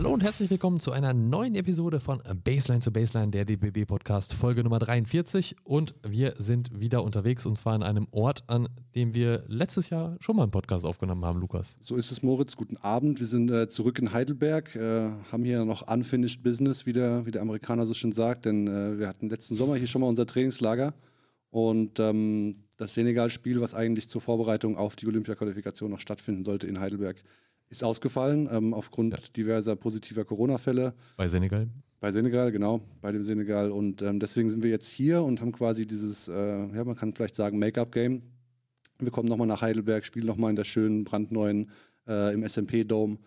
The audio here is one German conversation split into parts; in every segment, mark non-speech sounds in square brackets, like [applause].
Hallo und herzlich willkommen zu einer neuen Episode von Baseline zu Baseline, der DBB Podcast, Folge Nummer 43. Und wir sind wieder unterwegs und zwar an einem Ort, an dem wir letztes Jahr schon mal einen Podcast aufgenommen haben, Lukas. So ist es, Moritz. Guten Abend. Wir sind äh, zurück in Heidelberg, äh, haben hier noch unfinished business, wie der, wie der Amerikaner so schön sagt, denn äh, wir hatten letzten Sommer hier schon mal unser Trainingslager und ähm, das Senegal-Spiel, was eigentlich zur Vorbereitung auf die Olympia-Qualifikation noch stattfinden sollte in Heidelberg, ist ausgefallen ähm, aufgrund ja. diverser positiver Corona-Fälle. Bei Senegal? Bei Senegal, genau, bei dem Senegal. Und ähm, deswegen sind wir jetzt hier und haben quasi dieses, äh, ja, man kann vielleicht sagen, Make-up-Game. Wir kommen nochmal nach Heidelberg, spielen nochmal in der schönen, brandneuen, äh, im SMP-Dome.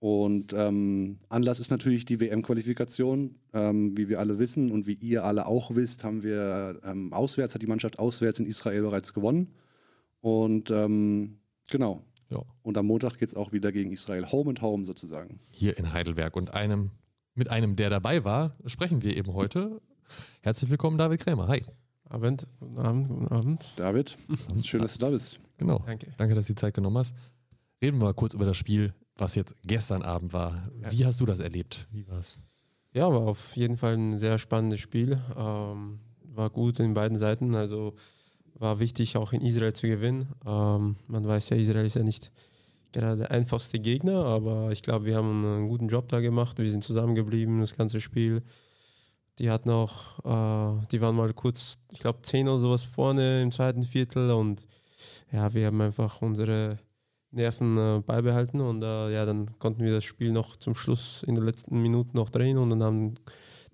Und ähm, Anlass ist natürlich die WM-Qualifikation. Ähm, wie wir alle wissen und wie ihr alle auch wisst, haben wir ähm, auswärts, hat die Mannschaft auswärts in Israel bereits gewonnen. Und ähm, genau, ja. Und am Montag geht es auch wieder gegen Israel. Home and Home sozusagen. Hier in Heidelberg. Und einem, mit einem, der dabei war, sprechen wir eben heute. Herzlich willkommen, David Krämer. Hi. Abend, guten Abend, guten Abend. David, schön, dass du da bist. Genau. Danke. Danke, dass du die Zeit genommen hast. Reden wir mal kurz über das Spiel, was jetzt gestern Abend war. Ja. Wie hast du das erlebt? Wie war's? Ja, war auf jeden Fall ein sehr spannendes Spiel. Ähm, war gut in beiden Seiten. Also war wichtig, auch in Israel zu gewinnen. Ähm, man weiß ja, Israel ist ja nicht gerade der einfachste Gegner, aber ich glaube, wir haben einen guten Job da gemacht. Wir sind zusammengeblieben, das ganze Spiel. Die hatten auch, äh, die waren mal kurz, ich glaube, 10 oder sowas vorne im zweiten Viertel und ja, wir haben einfach unsere Nerven äh, beibehalten und äh, ja, dann konnten wir das Spiel noch zum Schluss in den letzten Minuten noch drehen und dann haben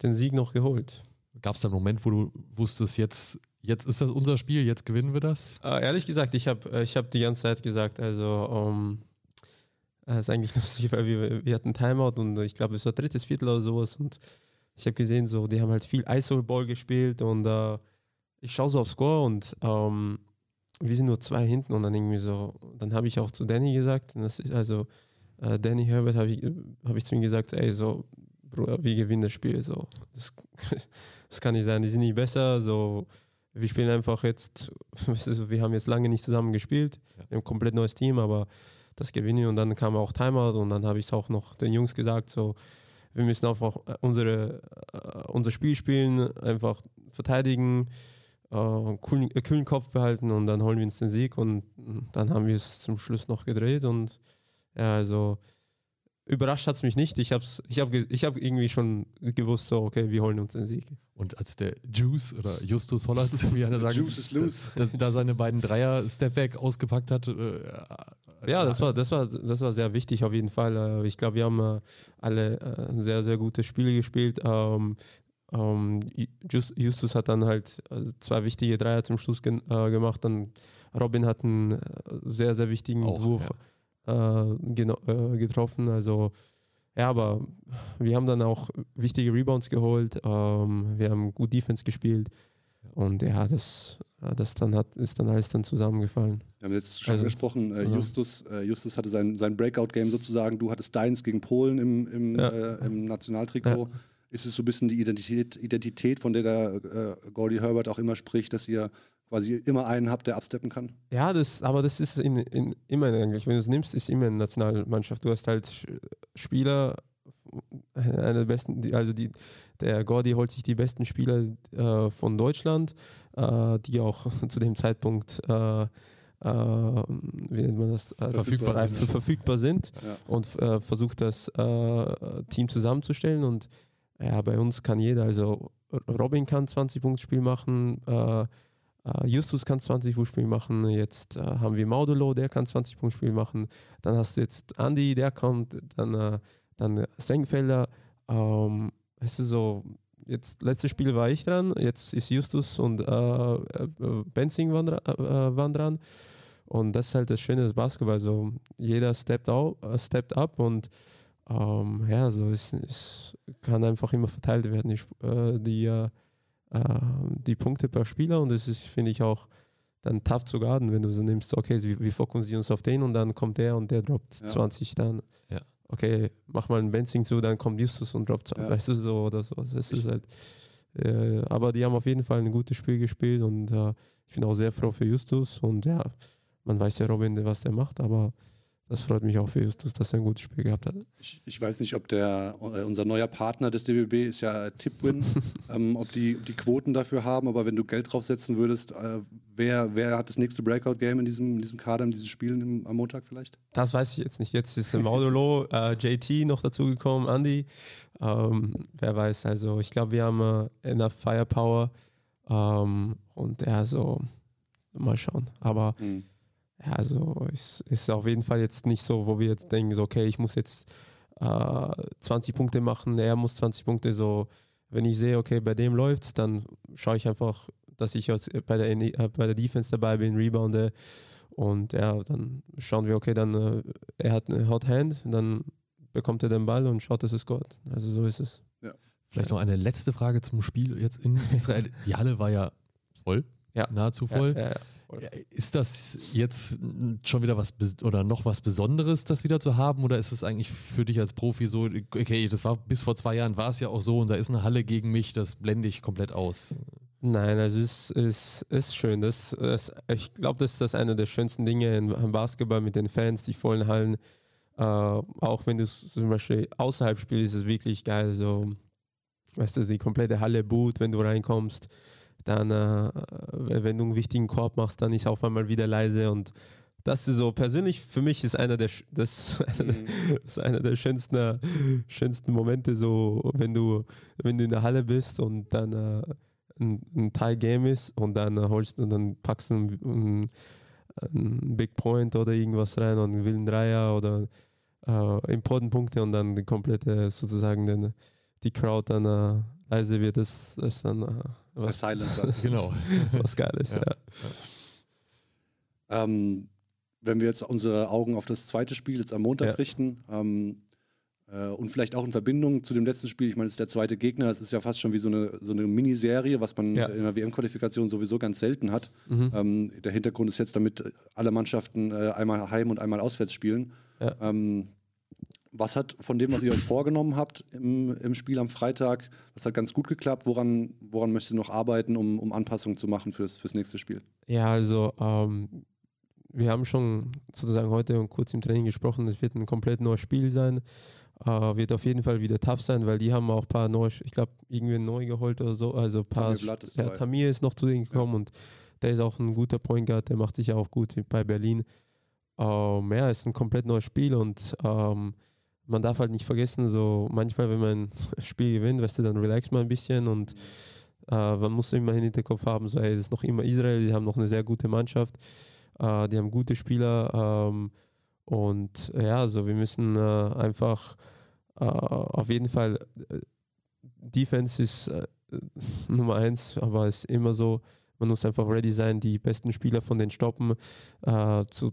den Sieg noch geholt. Gab es da einen Moment, wo du wusstest, jetzt Jetzt ist das unser Spiel, jetzt gewinnen wir das? Äh, ehrlich gesagt, ich habe äh, ich hab die ganze Zeit gesagt, also um, ähm, ist eigentlich [laughs] lustig, weil wir, wir hatten Timeout und ich glaube, es war drittes Viertel oder sowas und ich habe gesehen, so, die haben halt viel ISO-Ball gespielt und uh, ich schaue so aufs Score und ähm, wir sind nur zwei hinten und dann irgendwie so, dann habe ich auch zu Danny gesagt, ist also uh, Danny Herbert habe ich, hab ich zu ihm gesagt, ey, so, Bruder, wir gewinnen das Spiel, so, das, [laughs] das kann nicht sein, die sind nicht besser, so, wir spielen einfach jetzt, [laughs] wir haben jetzt lange nicht zusammen gespielt, ja. wir haben ein komplett neues Team, aber das gewinnen wir. Und dann kam auch Timeout und dann habe ich es auch noch den Jungs gesagt, so, wir müssen einfach unsere, uh, unser Spiel spielen, einfach verteidigen, uh, coolen, äh, kühlen Kopf behalten und dann holen wir uns den Sieg. Und dann haben wir es zum Schluss noch gedreht. Und ja, also überrascht hat es mich nicht. Ich habe ich hab, ich hab irgendwie schon gewusst, so, okay, wir holen uns den Sieg. Und als der Juice oder Justus Hollatz, wie einer sagt, Juice is loose. Da, da seine beiden Dreier Stepback ausgepackt hat. Äh, ja, das war, das, war, das war sehr wichtig auf jeden Fall. Äh, ich glaube, wir haben äh, alle äh, sehr, sehr gute Spiele gespielt. Ähm, ähm, Justus hat dann halt zwei wichtige Dreier zum Schluss gemacht. Dann Robin hat einen sehr, sehr wichtigen Auch, Wurf. Ja äh, getroffen. Also ja, aber wir haben dann auch wichtige Rebounds geholt. Ähm, wir haben gut Defense gespielt. Und ja, das, das dann hat, ist dann alles dann zusammengefallen. Wir haben jetzt schon also, gesprochen, äh, Justus, äh, Justus hatte sein, sein Breakout-Game sozusagen. Du hattest deins gegen Polen im, im, ja. äh, im Nationaltrikot. Ja. Ist es so ein bisschen die Identität, Identität von der der äh, Gordy Herbert auch immer spricht, dass ihr quasi immer einen habt, der absteppen kann? Ja, das, aber das ist in, in, immer eigentlich, wenn du es nimmst, ist immer eine Nationalmannschaft. Du hast halt Spieler, eine der besten, also die, der Gordy holt sich die besten Spieler äh, von Deutschland, äh, die auch [laughs] zu dem Zeitpunkt äh, äh wie nennt man das, äh, verfügbar, sind, verfügbar sind ja. und äh, versucht das Team zusammenzustellen und ja, bei uns kann jeder, also Robin kann 20 Punkte Spiel machen, Uh, Justus kann 20 Punkt Spiel machen. Jetzt uh, haben wir Maudulo, der kann 20 Punkt Spiel machen. Dann hast du jetzt Andy, der kommt. Dann, uh, dann Senkfelder. Um, ähm, es ist so, jetzt letztes Spiel war ich dran. Jetzt ist Justus und Benzing waren, waren, dran. Und das ist halt das Schöne des Basketball. Also jeder steppt, out, steppt up und um, ähm, ja, so es, es kann einfach immer verteilt werden. Die, die äh, die Punkte per Spieler und das ist, finde ich, auch dann tough zu garden, wenn du so nimmst, okay, wir, wir fokussieren uns auf den und dann kommt der und der droppt ja. 20 dann. Ja. Okay, mach mal ein Benzing zu, dann kommt Justus und droppt 20, ja. weißt du, so oder so. Das ist halt, äh, aber die haben auf jeden Fall ein gutes Spiel gespielt und äh, ich bin auch sehr froh für Justus und ja, man weiß ja Robin, was der macht, aber das freut mich auch für Justus, dass er ein gutes Spiel gehabt hat. Ich, ich weiß nicht, ob der äh, unser neuer Partner des DBB ist ja Tipwin, [laughs] ähm, ob, die, ob die Quoten dafür haben, aber wenn du Geld draufsetzen würdest, äh, wer, wer hat das nächste Breakout-Game in diesem, in diesem Kader, in diesen Spielen im, am Montag vielleicht? Das weiß ich jetzt nicht. Jetzt ist Maudolo, äh, JT noch dazugekommen, Andy. Ähm, wer weiß, also ich glaube, wir haben äh, enough Firepower ähm, und ja, so mal schauen. Aber mhm ja, also es ist auf jeden Fall jetzt nicht so, wo wir jetzt denken, so, okay, ich muss jetzt äh, 20 Punkte machen, er muss 20 Punkte so. Wenn ich sehe, okay, bei dem läuft es, dann schaue ich einfach, dass ich bei der, äh, bei der Defense dabei bin, rebounde und ja, dann schauen wir, okay, dann äh, er hat eine Hot Hand, dann bekommt er den Ball und schaut, dass es Gott. Also so ist es. Ja. Vielleicht noch eine letzte Frage zum Spiel jetzt in Israel. [laughs] Die Halle war ja voll, ja. nahezu voll. Ja, ist das jetzt schon wieder was oder noch was Besonderes, das wieder zu haben? Oder ist es eigentlich für dich als Profi so, okay, das war bis vor zwei Jahren war es ja auch so und da ist eine Halle gegen mich, das blende ich komplett aus? Nein, also es ist, ist schön. Das, das, ich glaube, das ist das eine der schönsten Dinge im Basketball mit den Fans, die vollen Hallen. Äh, auch wenn du zum Beispiel außerhalb spielst, ist es wirklich geil. So, weißt du, die komplette Halle boot, wenn du reinkommst dann, äh, wenn du einen wichtigen Korb machst, dann ist auf einmal wieder leise und das ist so persönlich für mich ist einer der das, mhm. [laughs] ist einer der schönsten schönsten Momente so wenn du wenn du in der Halle bist und dann äh, ein, ein Tie Game ist und dann äh, holst und dann packst du einen, einen, Big Point oder irgendwas rein und einen wilden Dreier oder äh, Important Punkte und dann die komplette sozusagen den, die Crowd dann äh, leise wird, das, das ist dann äh, was, Silencer. [laughs] genau. was Geiles, ja. ja. Ähm, wenn wir jetzt unsere Augen auf das zweite Spiel jetzt am Montag ja. richten ähm, äh, und vielleicht auch in Verbindung zu dem letzten Spiel, ich meine, es ist der zweite Gegner, es ist ja fast schon wie so eine, so eine Miniserie, was man ja. in der WM-Qualifikation sowieso ganz selten hat. Mhm. Ähm, der Hintergrund ist jetzt, damit alle Mannschaften äh, einmal heim und einmal auswärts spielen. Ja. Ähm, was hat von dem, was ihr euch vorgenommen habt im, im Spiel am Freitag, was hat ganz gut geklappt? Woran, woran möchtet ihr noch arbeiten, um, um Anpassungen zu machen fürs, fürs nächste Spiel? Ja, also ähm, wir haben schon sozusagen heute kurz im Training gesprochen, es wird ein komplett neues Spiel sein. Äh, wird auf jeden Fall wieder tough sein, weil die haben auch ein paar neue, ich glaube, irgendwie neu geholt oder so. Also ein paar. Tamir, ist, ja, Tamir ist noch zu denen gekommen ja. und der ist auch ein guter Point Guard, der macht sich ja auch gut bei Berlin. Ähm, ja, es ist ein komplett neues Spiel und ähm, man darf halt nicht vergessen, so manchmal, wenn man [laughs] ein Spiel gewinnt, weißt du, dann relax man ein bisschen und äh, man muss immer den Hinterkopf haben, so, ey, das ist noch immer Israel, die haben noch eine sehr gute Mannschaft, äh, die haben gute Spieler ähm, und ja, also wir müssen äh, einfach äh, auf jeden Fall, äh, Defense ist äh, [laughs] Nummer eins, aber es ist immer so, man muss einfach ready sein, die besten Spieler von den stoppen, zu,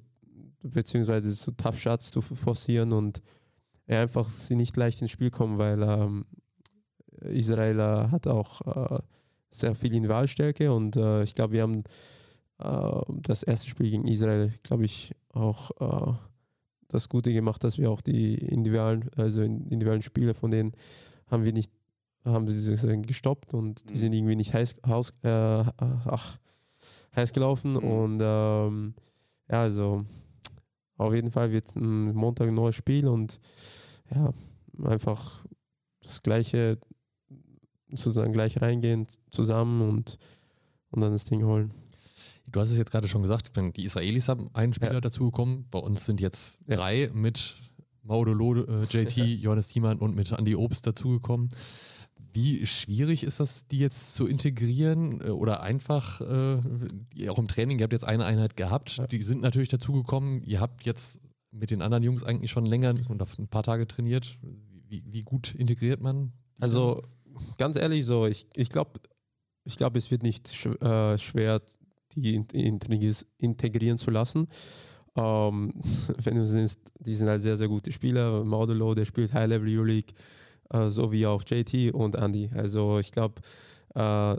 beziehungsweise zu Tough Shots zu forcieren und einfach sie nicht leicht ins Spiel kommen, weil ähm, Israel hat auch äh, sehr viel Individualstärke und äh, ich glaube, wir haben äh, das erste Spiel gegen Israel, glaube ich, auch äh, das Gute gemacht, dass wir auch die individuellen, also individuellen Spiele von denen haben wir nicht, haben sie gestoppt und die mhm. sind irgendwie nicht heiß, Haus, äh, ach, heiß gelaufen mhm. und ähm, ja, also auf jeden Fall wird ein Montag ein neues Spiel und ja, einfach das Gleiche, sozusagen gleich reingehen zusammen und, und dann das Ding holen. Du hast es jetzt gerade schon gesagt, die Israelis haben einen Spieler ja. dazugekommen. Bei uns sind jetzt ja. drei mit Maudolo, äh, JT, ja. Johannes Thiemann und mit Andy Obst dazugekommen. Wie schwierig ist das, die jetzt zu integrieren äh, oder einfach, äh, auch im Training, ihr habt jetzt eine Einheit gehabt, die sind natürlich dazugekommen, ihr habt jetzt mit den anderen Jungs eigentlich schon länger und auf ein paar Tage trainiert. Wie, wie gut integriert man? Also ganz ehrlich, so ich, ich glaube, ich glaube, es wird nicht äh, schwer, die integrieren zu lassen. Ähm, [laughs] wenn du siehst, die sind halt sehr, sehr gute Spieler. Modulo, der spielt High Level Euroleague, äh, so wie auch JT und Andy. Also ich glaube, äh,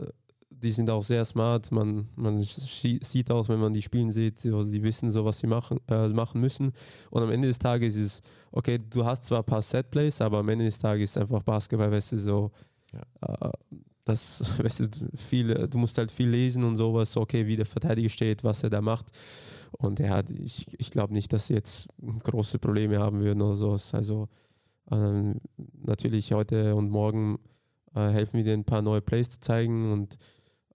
die sind auch sehr smart. Man, man sieht auch, wenn man die spielen sieht, so, die wissen so, was sie machen, äh, machen müssen. Und am Ende des Tages ist es, okay, du hast zwar ein paar Setplays, aber am Ende des Tages ist es einfach Basketball, weißt du, so, ja. äh, das, [laughs] weißt du, viel, du musst halt viel lesen und sowas, okay, wie der Verteidiger steht, was er da macht. Und er hat, ich, ich glaube nicht, dass sie jetzt große Probleme haben würden oder sowas. Also ähm, natürlich heute und morgen äh, helfen wir dir ein paar neue Plays zu zeigen und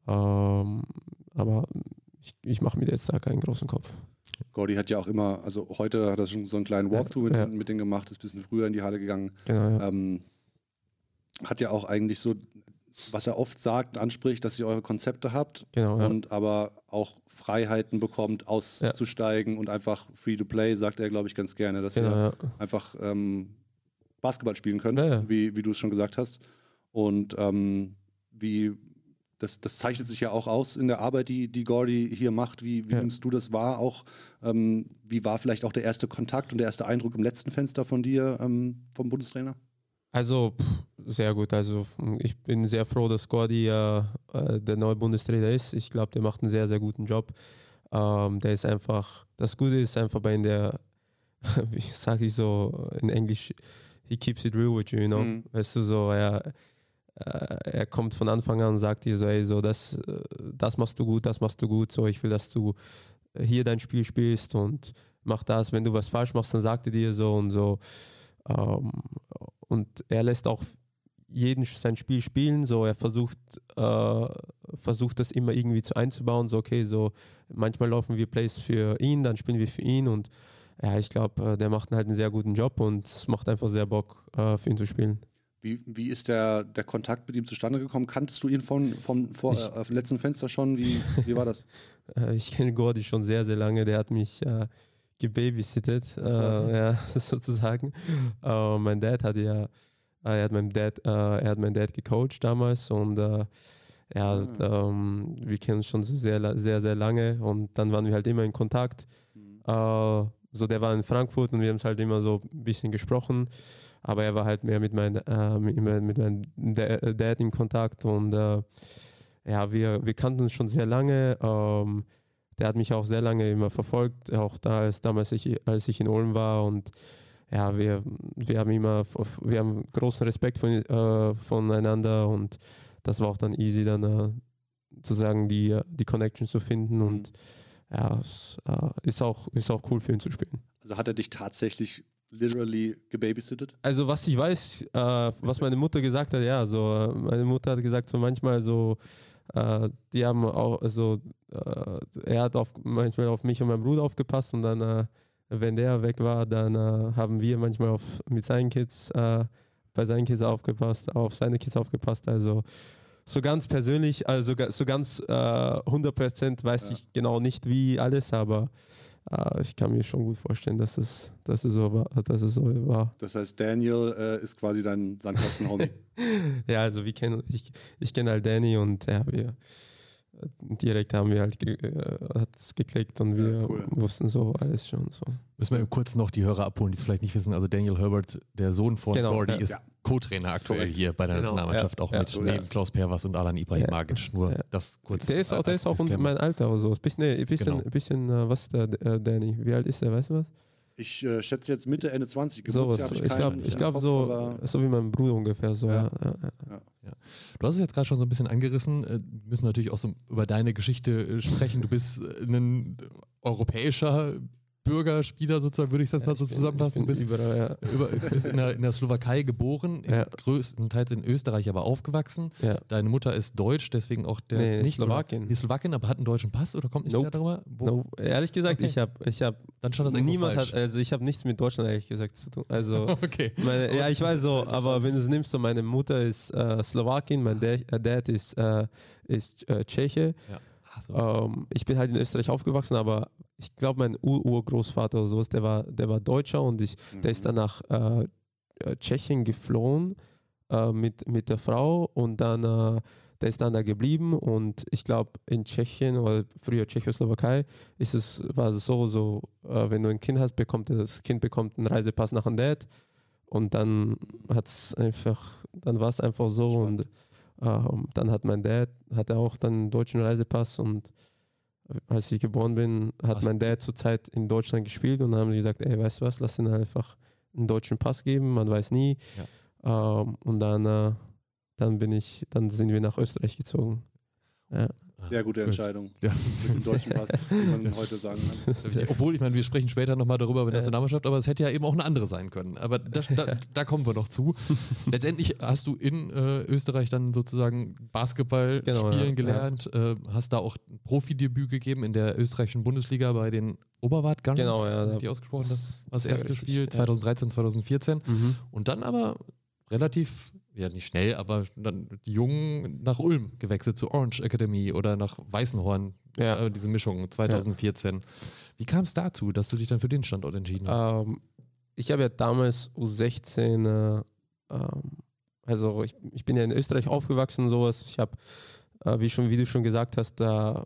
ähm, aber ich, ich mache mir jetzt da keinen großen Kopf. Gordy hat ja auch immer, also heute hat er schon so einen kleinen Walkthrough mit, Ja. mit denen gemacht, ist ein bisschen früher in die Halle gegangen. Genau, ja. Ähm, hat ja auch eigentlich so, was er oft sagt anspricht, dass ihr eure Konzepte habt genau ja. und aber auch Freiheiten bekommt, auszusteigen und einfach free to play, sagt er, glaube ich, ganz gerne, dass genau, ihr einfach ähm, Basketball spielen könnt, wie, wie du es schon gesagt hast. Und ähm, wie das, das zeichnet sich ja auch aus in der Arbeit, die, die Gordy hier macht. Wie, wie Ja. nimmst du das wahr? Auch ähm, wie war vielleicht auch der erste Kontakt und der erste Eindruck im letzten Fenster von dir ähm, vom Bundestrainer? Also pff, sehr gut. Also ich bin sehr froh, dass Gordy äh, der neue Bundestrainer ist. Ich glaube, der macht einen sehr, sehr guten Job. Ähm, der ist einfach, das Gute ist einfach bei ihm, der, [laughs] wie sage ich so in Englisch, he keeps it real with you, you know. Mhm. Weißt du, so, er, äh, er kommt von Anfang an und sagt dir so, ey, so, das, äh, das machst du gut, das machst du gut, so, ich will, dass du hier dein Spiel spielst und mach das. Wenn du was falsch machst, dann sagt er dir so und so. Ähm, und er lässt auch jeden sein Spiel spielen, so er versucht, äh, versucht das immer irgendwie zu einzubauen, so okay, so manchmal laufen wir Plays für ihn, dann spielen wir für ihn und ja, ich glaube, äh, der macht halt einen sehr guten Job und es macht einfach sehr Bock, äh, für ihn zu spielen. Wie, wie ist der, der Kontakt mit ihm zustande gekommen? Kanntest du ihn von, vom vor, Ich- äh, letzten Fenster schon? Wie, wie war das? [laughs] Äh, ich kenne Gordy schon sehr, sehr lange. Der hat mich äh, gebabysittet, äh, [laughs] ja, sozusagen. Äh, mein Dad hat ja, äh, er hat meinen Dad, äh, er hat meinen Dad gecoacht damals und ja, ähm, wir kennen uns schon sehr, sehr, sehr lange und dann waren wir halt immer in Kontakt. Mhm. So, der war in Frankfurt und wir haben es halt immer so ein bisschen gesprochen. Aber er war halt mehr mit, mein, äh, mit, meinem Da- Dad in Kontakt und äh, ja, wir, wir kannten uns schon sehr lange. Ähm, der hat mich auch sehr lange immer verfolgt, auch da, als, damals ich, als ich in Ulm war und ja, wir, wir haben immer, wir haben großen Respekt von, äh, voneinander und das war auch dann easy, dann äh, sozusagen die, die Connection zu finden und ja, es äh, ist, auch, ist auch cool für ihn zu spielen. Also hat er dich tatsächlich literally gebabysittet? Also was ich weiß, äh, was meine Mutter gesagt hat, ja, so meine Mutter hat gesagt, so manchmal so, äh, die haben auch, also äh, er hat auf, manchmal auf mich und meinen Bruder aufgepasst und dann, äh, wenn der weg war, dann äh, haben wir manchmal auf, mit seinen Kids, äh, bei seinen Kids aufgepasst, auf seine Kids aufgepasst, also so ganz persönlich, also so ganz äh, 100% weiß Ja. ich genau nicht wie alles, aber äh, ich kann mir schon gut vorstellen, dass es, dass es so war, dass es so war. Das heißt, Daniel äh, ist quasi dein Sandkasten-Homie. [laughs] Ja, also wir kennen, ich, ich kenne halt Danny und ja, wir direkt haben wir halt ge, äh, hat's geklickt und Ja, wir cool. wussten so alles schon so. Müssen wir kurz noch die Hörer abholen, die es vielleicht nicht wissen. Also Daniel Herbert, der Sohn von Genau, Gordy, ja. ist Ja. Co-Trainer aktuell Korrekt. hier bei der Genau, Nationalmannschaft, ja. auch Ja, mit neben. Klaus Perwas und Alan Ibrahimovic. Nur Ja. das kurz. Der ist auch, der ist auch mein Alter oder so. Ist bisschen, nee, bisschen, Genau. bisschen äh, was ist der äh, Danny? Wie alt ist der, weißt du was? Ich äh, schätze jetzt Mitte, Ende 20. Sowas. Geburtsjahr hab Ich keinen glaube ich glaub so, so wie mein Bruder ungefähr so. Ja. Ja. Ja, ja. Du hast es jetzt gerade schon so ein bisschen angerissen. Äh, Wir müssen natürlich auch so über deine Geschichte äh, sprechen. Du bist äh, ein europäischer Bürgerspieler, sozusagen, würde ich das mal so zusammenfassen. Du bin bist, ja. bist in, der, in der Slowakei geboren, Ja. größtenteils in Österreich aber aufgewachsen. ja. Deine Mutter ist deutsch, deswegen auch der Nee, nicht Slowakin. Die Slowakin, aber hat einen deutschen Pass oder kommt nicht Nope. mehr darüber? Wo, No, ehrlich gesagt, Okay. ich habe ich hab Dann stand das niemand falsch. hat, also ich habe nichts mit Deutschland ehrlich gesagt zu tun. Also [laughs] okay. Meine, ja, ich weiß so, aber wenn du es nimmst, so meine Mutter ist äh, Slowakin, mein Dad, äh, Dad ist, äh, ist äh, Tscheche. Ja. So. Ähm, ich bin halt in Österreich aufgewachsen, aber ich glaube, mein Ur-Urgroßvater oder sowas, der war, der war Deutscher und ich, der ist dann nach äh, äh, Tschechien geflohen äh, mit, mit der Frau und dann äh, der ist dann da geblieben und ich glaube in Tschechien oder früher Tschechoslowakei ist es war es so so äh, wenn du ein Kind hast bekommt das Kind bekommt einen Reisepass nach dem Dad und dann hat's einfach dann war es einfach so Spannend. und ähm, dann hat mein Dad hatte auch dann einen deutschen Reisepass und als ich geboren bin, hat Was? mein Dad zurzeit in Deutschland gespielt und dann haben sie gesagt, ey, weißt du was, lass ihn einfach einen deutschen Pass geben, man weiß nie. Ähm, und dann, äh, dann bin ich, dann sind wir nach Österreich gezogen. Ja. Sehr gute Gut. Entscheidung [laughs] Ja. mit dem deutschen Pass, wie man [laughs] heute sagen kann. Obwohl, ich meine, wir sprechen später nochmal darüber bei der Nationalmannschaft, aber es hätte ja eben auch eine andere sein können. Aber da, da, da kommen wir noch zu. [laughs] Letztendlich hast du in äh, Österreich dann sozusagen Basketball Genau, spielen ja, gelernt, äh, hast da auch ein Profidebüt gegeben in der österreichischen Bundesliga bei den Oberwart Guns. Genau, ja, Richtig da- ausgesprochen, das, das das erste richtig, Spiel ja. 2013, 2014. Mhm. Und dann aber relativ, ja nicht schnell, aber dann die Jungen nach Ulm gewechselt zur Orange Academy oder nach Weißenhorn, Ja. äh, diese Mischung 2014. Wie kam es dazu, dass du dich dann für den Standort entschieden hast? Ähm, ich habe ja damals U16, äh, ähm, also ich, ich bin ja in Österreich aufgewachsen und sowas. Ich habe, äh, wie, schon, wie du schon gesagt hast, da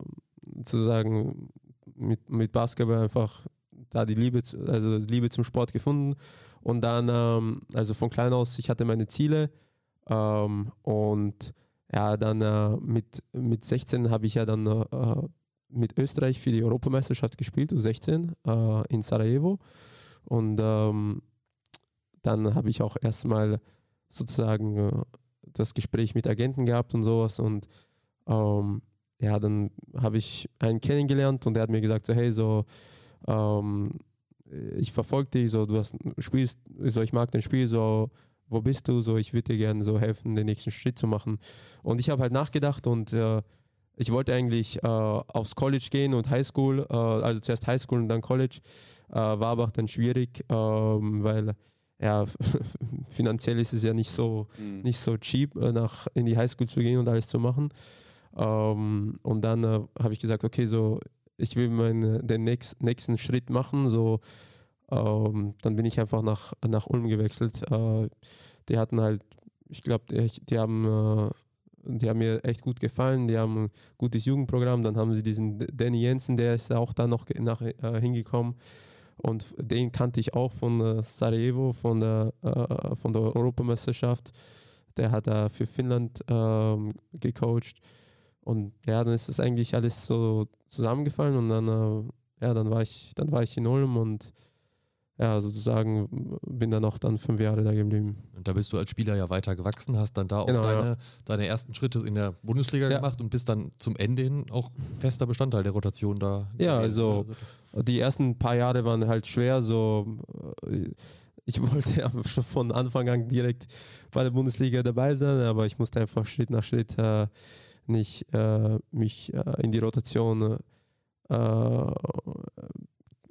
sozusagen mit, mit Basketball einfach da die Liebe, zu, also Liebe zum Sport gefunden. Und dann, ähm, also von klein aus, ich hatte meine Ziele ähm, und ja, dann äh, mit, mit 16 habe ich ja dann äh, mit Österreich für die Europameisterschaft gespielt, U16 äh, in Sarajevo. Und ähm, dann habe ich auch erstmal sozusagen äh, das Gespräch mit Agenten gehabt und sowas. Und ähm, ja, dann habe ich einen kennengelernt und der hat mir gesagt, so hey, so ähm, ich verfolge dich, so du hast spielst, so ich mag dein Spiel, so wo bist du, so ich würde dir gerne so helfen, den nächsten Schritt zu machen. Und ich habe halt nachgedacht und äh, ich wollte eigentlich äh, aufs College gehen und Highschool, äh, also zuerst Highschool und dann College, äh, war aber auch dann schwierig, ähm, weil ja, [laughs] finanziell ist es ja nicht so, Mhm. nicht so cheap, äh, nach, in die Highschool zu gehen und alles zu machen. Ähm, und dann äh, habe ich gesagt, okay, so ich will meinen, den nächst, nächsten Schritt machen, so ähm, dann bin ich einfach nach, nach Ulm gewechselt. Äh, die hatten halt, ich glaube, die, die haben äh, die haben mir echt gut gefallen, die haben ein gutes Jugendprogramm, dann haben sie diesen Danny Jensen, der ist auch da noch nach, äh, hingekommen und den kannte ich auch von äh, Sarajevo, von der, äh, von der Europameisterschaft. Der hat da für Finnland ähm, gecoacht und ja, dann ist das eigentlich alles so zusammengefallen und dann, äh, ja, dann war ich, dann war ich in Ulm und ja, sozusagen bin dann auch dann fünf Jahre da geblieben. Und da bist du als Spieler ja weiter gewachsen, hast dann da auch Genau, deine, ja. deine ersten Schritte in der Bundesliga Ja. gemacht und bist dann zum Ende hin auch fester Bestandteil der Rotation da. Ja, also- das- Die ersten paar Jahre waren halt schwer, so äh, ich [laughs] wollte ja schon von Anfang an direkt bei der Bundesliga dabei sein, aber ich musste einfach Schritt nach Schritt äh, nicht äh, mich äh, in die Rotation äh,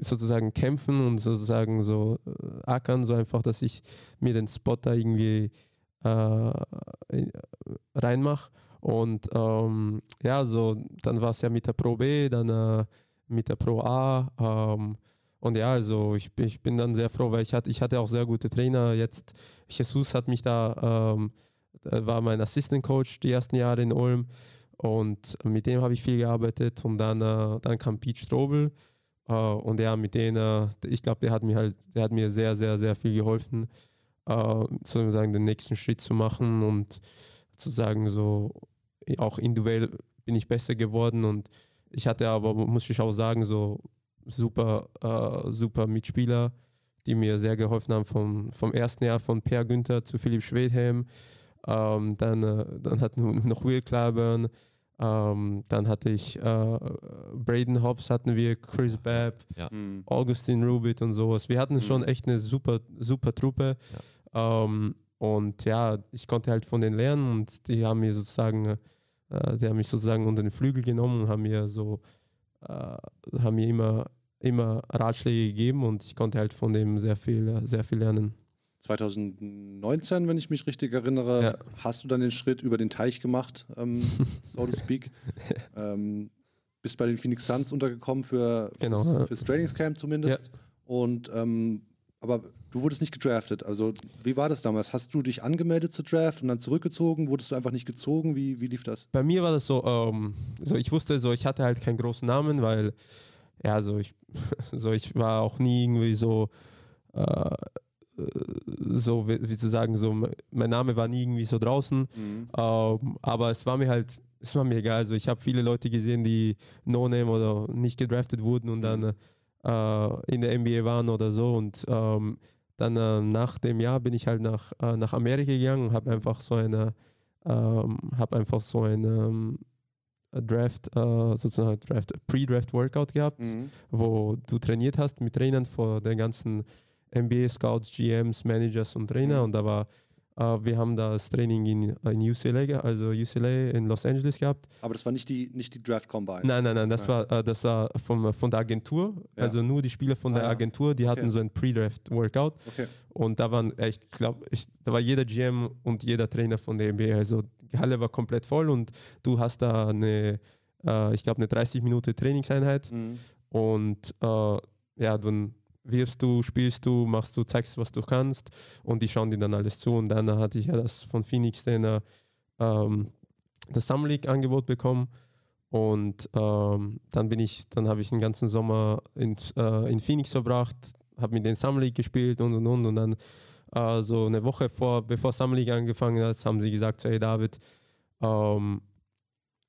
sozusagen kämpfen und sozusagen so äh, ackern, so einfach, dass ich mir den Spot da irgendwie äh, in- reinmache. Und ähm, ja, so dann war es ja mit der Pro B, dann äh, mit der Pro A. Ähm, und ja, also ich, ich bin dann sehr froh, weil ich hatte, ich hatte auch sehr gute Trainer. Jetzt, Jesus hat mich da, ähm, er war mein Assistant Coach die ersten Jahre in Ulm und mit dem habe ich viel gearbeitet. Und dann, äh, dann kam Pete Strobel äh, und ja, mit denen, äh, ich glaube, der hat mir halt, der hat mir sehr, sehr, sehr viel geholfen, äh, sozusagen den nächsten Schritt zu machen und zu sagen, so auch individuell bin ich besser geworden und ich hatte aber, muss ich auch sagen, so super, äh, super Mitspieler, die mir sehr geholfen haben vom, vom ersten Jahr von Per Günther zu Philipp Schwedhelm. Ähm, dann, dann hatten wir noch Will Clyburn. Ähm, dann hatte ich äh, Braden Hobbs, hatten wir Chris Babb, Mhm. Augustin Rubit und sowas. Wir hatten Mhm. schon echt eine super, super Truppe. Ähm, und ja, ich konnte halt von denen lernen und die haben mir sozusagen, äh, die haben mich sozusagen unter den Flügel genommen und haben mir so, äh, haben mir immer, immer Ratschläge gegeben und ich konnte halt von dem sehr viel, sehr viel lernen. 2019, wenn ich mich richtig erinnere, Ja. hast du dann den Schritt über den Teich gemacht, ähm, [laughs] so to speak. ähm, bist bei den Phoenix Suns untergekommen für, Genau, fürs, ja. fürs Trainingscamp zumindest. Und ähm, aber du wurdest nicht gedraftet. Also wie war das damals? Hast du dich angemeldet zur Draft und dann zurückgezogen? Wurdest du einfach nicht gezogen? Wie, wie lief das? Bei mir war das so, ähm, so ich wusste so, ich hatte halt keinen großen Namen, weil ja, so ich, [laughs] so ich war auch nie irgendwie so, äh, so wie, wie zu sagen, so mein Name war nie irgendwie so draußen. Ähm, aber es war mir halt, es war mir egal. Also ich habe viele Leute gesehen, die No-Name oder nicht gedraftet wurden und dann äh, in der NBA waren oder so. Und ähm, dann äh, nach dem Jahr bin ich halt nach, äh, nach Amerika gegangen und habe einfach so eine, ähm, habe einfach so eine, ähm, Draft, äh, sozusagen Draft, Pre-Draft-Workout gehabt, Mhm. wo du trainiert hast mit Trainern vor den ganzen NBA-Scouts, GMs, Managers und Trainer. Mhm. Und da war, äh, wir haben das Training in, in UCLA, also UCLA in Los Angeles gehabt. Aber das war nicht die, nicht die Draft Combine. Nein, nein, nein, das Nein. war, äh, das war vom, von der Agentur, Ja. also nur die Spieler von Ah, der. Agentur, die Okay. hatten so ein Pre-Draft-Workout. Okay. Und da waren echt, ich glaube, da war jeder GM und jeder Trainer von der NBA. Also die Halle war komplett voll und du hast da eine, äh, ich glaube, eine 30 Minuten Trainingseinheit Mhm. und äh, ja, dann wirfst du, spielst du, machst du, zeigst, was du kannst und die schauen dir dann alles zu. Und dann hatte ich ja das von Phoenix den, äh, ähm, das Summer League Angebot bekommen. Und ähm, dann bin ich, dann habe ich den ganzen Sommer in, äh, in Phoenix verbracht, habe mit den Summer League gespielt und und und. Und dann äh, so eine Woche vor, bevor Summer League angefangen hat, haben sie gesagt, hey David, ähm,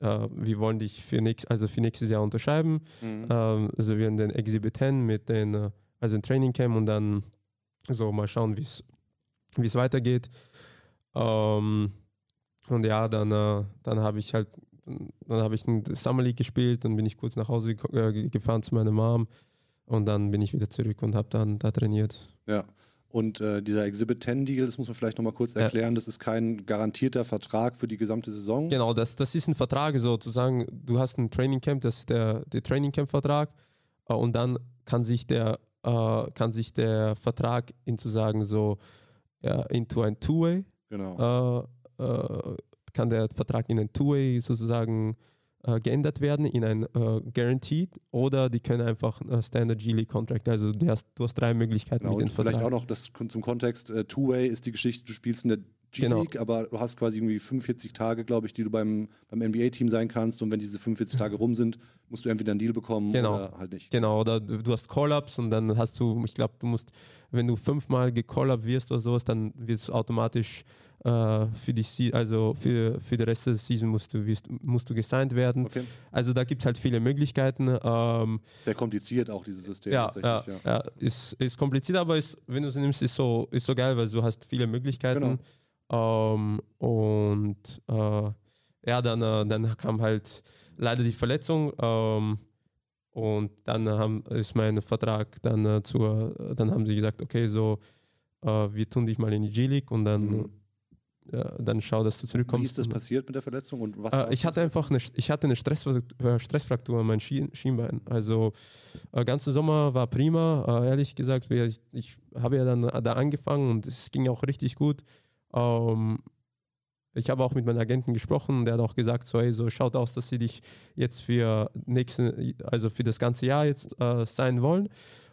äh, wir wollen dich für, nächst, also für nächstes Jahr unterschreiben. Mhm. Ähm, also wir in den Exhibit 10 mit den, äh, also ein Training Camp und dann so mal schauen, wie es weitergeht. Ähm, und ja, dann, äh, dann habe ich halt, dann habe ich ein Summer League gespielt, dann bin ich kurz nach Hause äh, gefahren zu meiner Mom und dann bin ich wieder zurück und habe dann da trainiert. Ja. Und äh, dieser Exhibit 10 Deal, das muss man vielleicht nochmal kurz Ja. erklären, das ist kein garantierter Vertrag für die gesamte Saison. Genau, das, das ist ein Vertrag sozusagen. Du hast ein Training Camp, das ist der, der Training Camp Vertrag äh, und dann kann sich der, äh, kann sich der Vertrag in zu sagen so ja, into ein Two-Way, Genau. äh, äh, kann der Vertrag in ein Two-Way sozusagen äh, geändert werden in ein äh, Guaranteed oder die können einfach äh, Standard G-League Contract, also du hast, du hast drei Möglichkeiten Genau, mit und dem vielleicht Vertrag. auch noch das zum Kontext, Two-Way ist die Geschichte, du spielst in der Genau. G-League, aber du hast quasi irgendwie 45 Tage, glaube ich, die du beim, beim NBA-Team sein kannst und wenn diese 45 Tage rum sind, musst du entweder einen Deal bekommen Genau. oder halt nicht. Genau, oder du hast Call-Ups und dann hast du, ich glaube, du musst, wenn du fünfmal gecall-up wirst oder sowas, dann wirst du automatisch äh, für die Se also für, für den Rest der Season musst du, wirst, musst du gesigned werden. Okay. Also da gibt es halt viele Möglichkeiten. Ähm, Sehr kompliziert auch dieses System ja, tatsächlich. ja, Ja. ja. ist, ist kompliziert, aber ist, wenn du es nimmst, ist so, ist so geil, weil du hast viele Möglichkeiten. Ähm, und äh, ja, dann, äh, dann kam halt leider die Verletzung. Ähm, und dann haben, ist mein Vertrag dann äh, zur, dann haben sie gesagt, okay, so, äh, wir tun dich mal in die G-League und dann, Mhm. ja, dann schau, dass du zurückkommst. Wie ist das passiert mit der Verletzung und was? äh, ich hatte einfach eine, ich hatte eine Stressfraktur, äh, Stressfraktur an meinem Schien, Schienbein. Also äh, ganze Sommer war prima, äh, ehrlich gesagt. Ich, ich habe ja dann da angefangen und es ging auch richtig gut. Ähm, ich habe auch mit meinem Agenten gesprochen der hat auch gesagt, so, hey, so schaut aus, dass sie dich jetzt für nächsten, also für das ganze Jahr jetzt äh, sein wollen.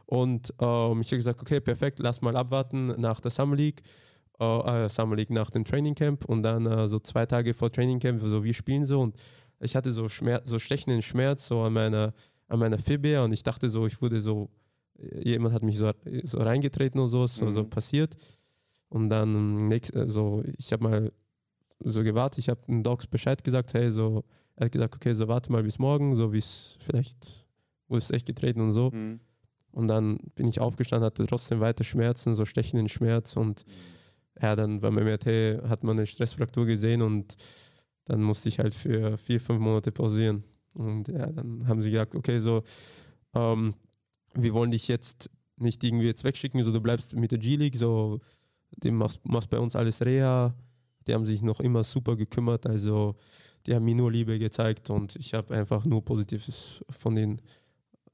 Und ähm, ich habe gesagt, okay, perfekt, lass mal abwarten nach der Summer League äh, äh, Summer League nach dem Training Camp und dann äh, so zwei Tage vor Training Camp, so wir spielen so und ich hatte so Schmerz, so stechenden Schmerz so an meiner, an meiner Fibia und ich dachte so, ich wurde so, jemand hat mich so, so reingetreten und so, ist so, so Mhm. passiert. Und dann nächst, äh, so, ich habe mal so gewartet, ich habe den Docs Bescheid gesagt, hey, so, er hat gesagt, okay, so warte mal bis morgen, so wie es vielleicht, wurde es echt getreten und so. Mhm. Und dann bin ich aufgestanden, hatte trotzdem weiter Schmerzen, so stechenden Schmerz und ja, dann beim MRT hat man eine Stressfraktur gesehen und dann musste ich halt für vier, fünf Monate pausieren. Und ja, dann haben sie gesagt, okay, so, ähm, wir wollen dich jetzt nicht irgendwie jetzt wegschicken, so du bleibst mit der G-League, so, du machst, machst bei uns alles Reha. Die haben sich noch immer super gekümmert, also die haben mir nur Liebe gezeigt und ich habe einfach nur Positives von denen,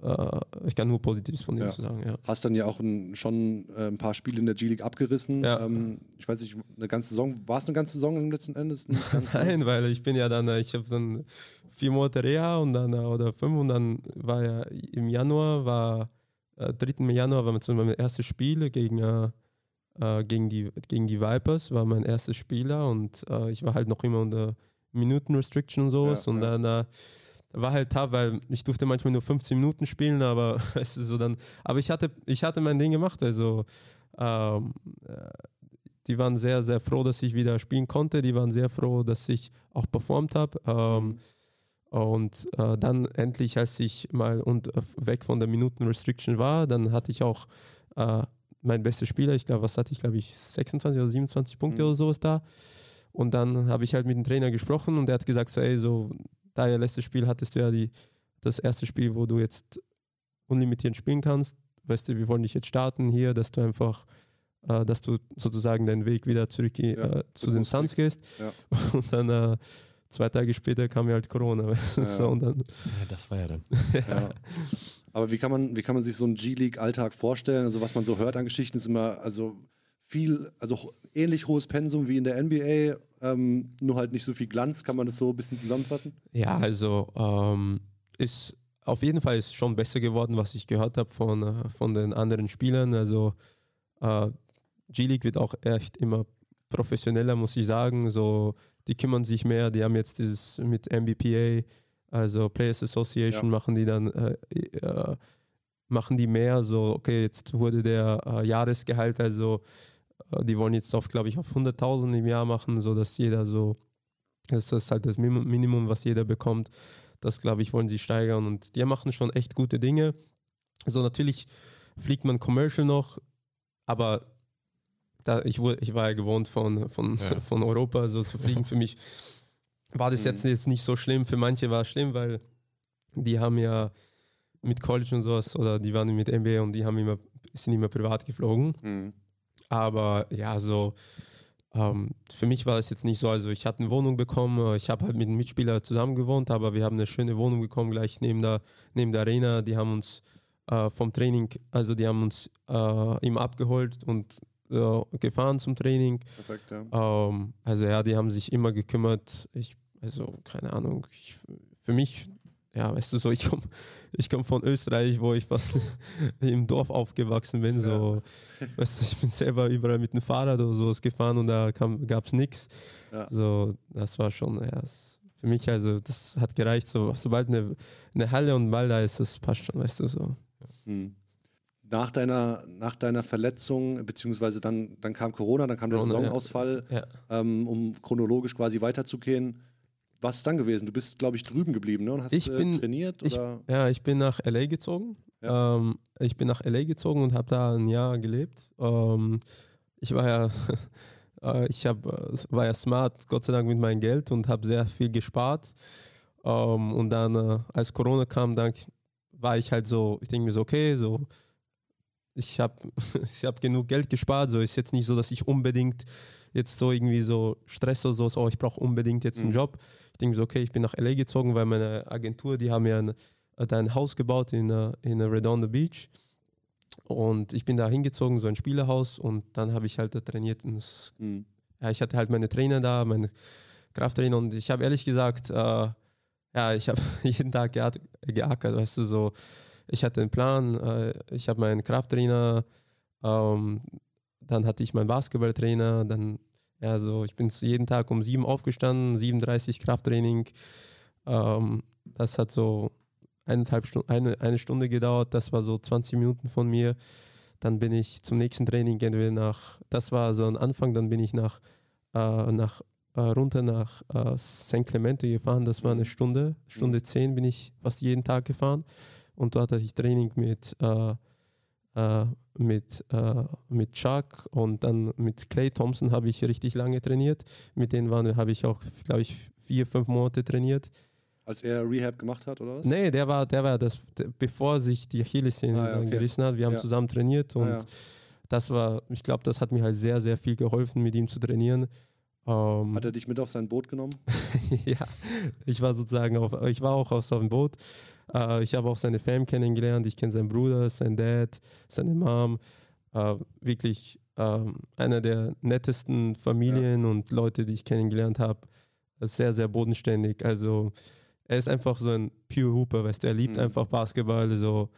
äh, ich kann nur Positives von denen Ja. sagen, ja. Hast dann ja auch ein, schon äh, ein paar Spiele in der G-League abgerissen. Ja. Ähm, ich weiß nicht, eine ganze Saison, war es eine ganze Saison im letzten Endes? [laughs] Nein, weil ich bin ja dann, äh, ich habe dann vier Monate Reha und dann, äh, oder fünf und dann war ja im Januar, war, äh, 3. Januar war mein erstes Spiel gegen, äh, gegen, die, gegen die Vipers, war mein erstes Spieler und äh, ich war halt noch immer unter Minuten-Restriction und sowas Ja, und ja. dann äh, war halt tough, weil ich durfte manchmal nur 15 Minuten spielen, aber [laughs] es ist so dann, aber ich hatte, ich hatte mein Ding gemacht, also ähm, äh, die waren sehr, sehr froh, dass ich wieder spielen konnte. Die waren sehr froh, dass ich auch performt habe. Ähm, Mhm. Und äh, dann endlich, als ich mal und äh, weg von der Minuten-Restriction war, dann hatte ich auch äh, mein bester Spieler. Ich glaube, was hatte ich, glaube ich, 26 oder 27 Punkte Mhm. oder sowas da. Und dann habe ich halt mit dem Trainer gesprochen und der hat gesagt, so, ey, so, da ja letztes Spiel hattest du ja die, das erste Spiel, wo du jetzt unlimitiert spielen kannst. Weißt du, wir wollen dich jetzt starten hier, dass du einfach, äh, dass du sozusagen deinen Weg wieder zurück Ja, äh, zu den Suns gehst. Ja. [laughs] Und dann äh, zwei Tage später kam ja halt Corona. [laughs] Ja. so, und dann, Ja, das war ja dann. [laughs] Aber wie kann man, wie kann man sich so einen G-League-Alltag vorstellen? Also was man so hört an Geschichten ist immer, also viel, also ähnlich hohes Pensum wie in der NBA, ähm, nur halt nicht so viel Glanz. Kann man das so ein bisschen zusammenfassen? Ja, also ähm, ist auf jeden Fall ist schon besser geworden, was ich gehört habe von, äh, von den anderen Spielern. Also äh, G-League wird auch echt immer professioneller, muss ich sagen. So, die kümmern sich mehr, die haben jetzt dieses mit MBPA, also Players Association, Ja. machen die dann äh, äh, machen die mehr. So, okay, jetzt wurde der äh, Jahresgehalt, also äh, die wollen jetzt auf, glaube ich, auf 100.000 im Jahr machen, sodass jeder so, das ist halt das Minimum, was jeder bekommt. Das, glaube ich, wollen sie steigern und die machen schon echt gute Dinge. Also natürlich fliegt man Commercial noch, aber da, ich, wurde, ich war ja gewohnt von, von, Ja. von Europa so zu fliegen. [laughs] Für mich war das Mhm. jetzt, jetzt nicht so schlimm. Für manche war es schlimm, weil die haben ja mit College und sowas oder die waren mit MBA und die haben immer, sind immer privat geflogen. Mhm. Aber ja, so ähm, für mich war das jetzt nicht so. Also ich hatte eine Wohnung bekommen, äh, ich habe halt mit einem Mitspieler zusammen gewohnt, aber wir haben eine schöne Wohnung bekommen, gleich neben der, neben der Arena. Die haben uns äh, vom Training, also die haben uns äh, immer abgeholt und äh, gefahren zum Training. Perfekt, ja. Ähm, also ja, die haben sich immer gekümmert. Ich, also keine Ahnung, ich, für mich, ja, weißt du so, ich komme ich komm von Österreich, wo ich fast [laughs] im Dorf aufgewachsen bin. So, [laughs] weißt du, ich bin selber überall mit dem Fahrrad oder sowas gefahren und da gab es nichts. Ja. So, das war schon, ja, für mich, also das hat gereicht. So, sobald eine, eine Halle und ein Ball da ist, das passt schon, weißt du so. Mhm. Nach deiner, nach deiner Verletzung, beziehungsweise dann, dann kam Corona, dann kam der Corona, ja. Saisonausfall, Ja. ähm, um chronologisch quasi weiterzugehen. Was ist dann gewesen? Du bist, glaube ich, drüben geblieben ne? und hast Ich äh, bin- trainiert? ich- oder? Ja, ich bin nach LA gezogen. Ja. Ähm, ich bin nach LA gezogen und habe da ein Jahr gelebt. Ähm, ich war ja, [laughs] äh, ich hab, äh, war ja smart, Gott sei Dank mit meinem Geld und habe sehr viel gespart. Ähm, und dann, äh, als Corona kam, dann war ich halt so, ich denke mir so, okay, so, ich habe [laughs] ich hab genug Geld gespart. So ist jetzt nicht so, dass ich unbedingt jetzt so irgendwie so Stress oder so, so oh, ich brauche unbedingt jetzt einen Mhm. Job. Ich denke so, okay, ich bin nach LA gezogen, weil meine Agentur, die haben ja ein, hat ein Haus gebaut in, äh, in Redondo Beach. Und ich bin da hingezogen, so ein Spielerhaus. Und dann habe ich halt da trainiert. Das, Mhm. ja, ich hatte halt meine Trainer da, meine Krafttrainer. Und ich habe ehrlich gesagt, äh, ja, ich habe [laughs] jeden Tag geackert, weißt du, so. Ich hatte einen Plan, äh, ich habe meinen Krafttrainer, ähm, dann hatte ich meinen Basketballtrainer, dann, ja, so, ich bin jeden Tag um sieben aufgestanden, 37 Krafttraining. Ähm, das hat so eineinhalb Stunden, eine, eine Stunde gedauert, das war so 20 Minuten von mir. Dann bin ich zum nächsten Training entweder nach, das war so ein Anfang, dann bin ich nach, äh, nach äh, runter nach äh, St. Clemente gefahren, das war eine Stunde, Stunde zehn bin ich fast jeden Tag gefahren und dort hatte ich Training mit, äh, äh, mit, äh, mit Chuck und dann mit Clay Thompson habe ich richtig lange trainiert. Mit denen waren- habe ich auch, glaube ich, vier, fünf Monate trainiert. Als er Rehab gemacht hat, oder was? Nee, der war, der war das, der, bevor sich die Achillessehne Ah, ja, okay. gerissen hat. Wir haben Ja. zusammen trainiert und Ah, ja. das war, ich glaube, das hat mir halt sehr, sehr viel geholfen, mit ihm zu trainieren. Ähm, Hat er dich mit auf sein Boot genommen? [laughs] ja, ich war sozusagen auf, ich war auch auf so einem Boot. Äh, ich habe auch seine Fam kennengelernt. Ich kenne seinen Bruder, seinen Dad, seine Mom. Äh, wirklich ähm, einer der nettesten Familien und Leute, die ich kennengelernt habe. Sehr, sehr bodenständig. Also er ist einfach so ein pure Hooper, weißt du, er liebt Mhm. einfach Basketball. So,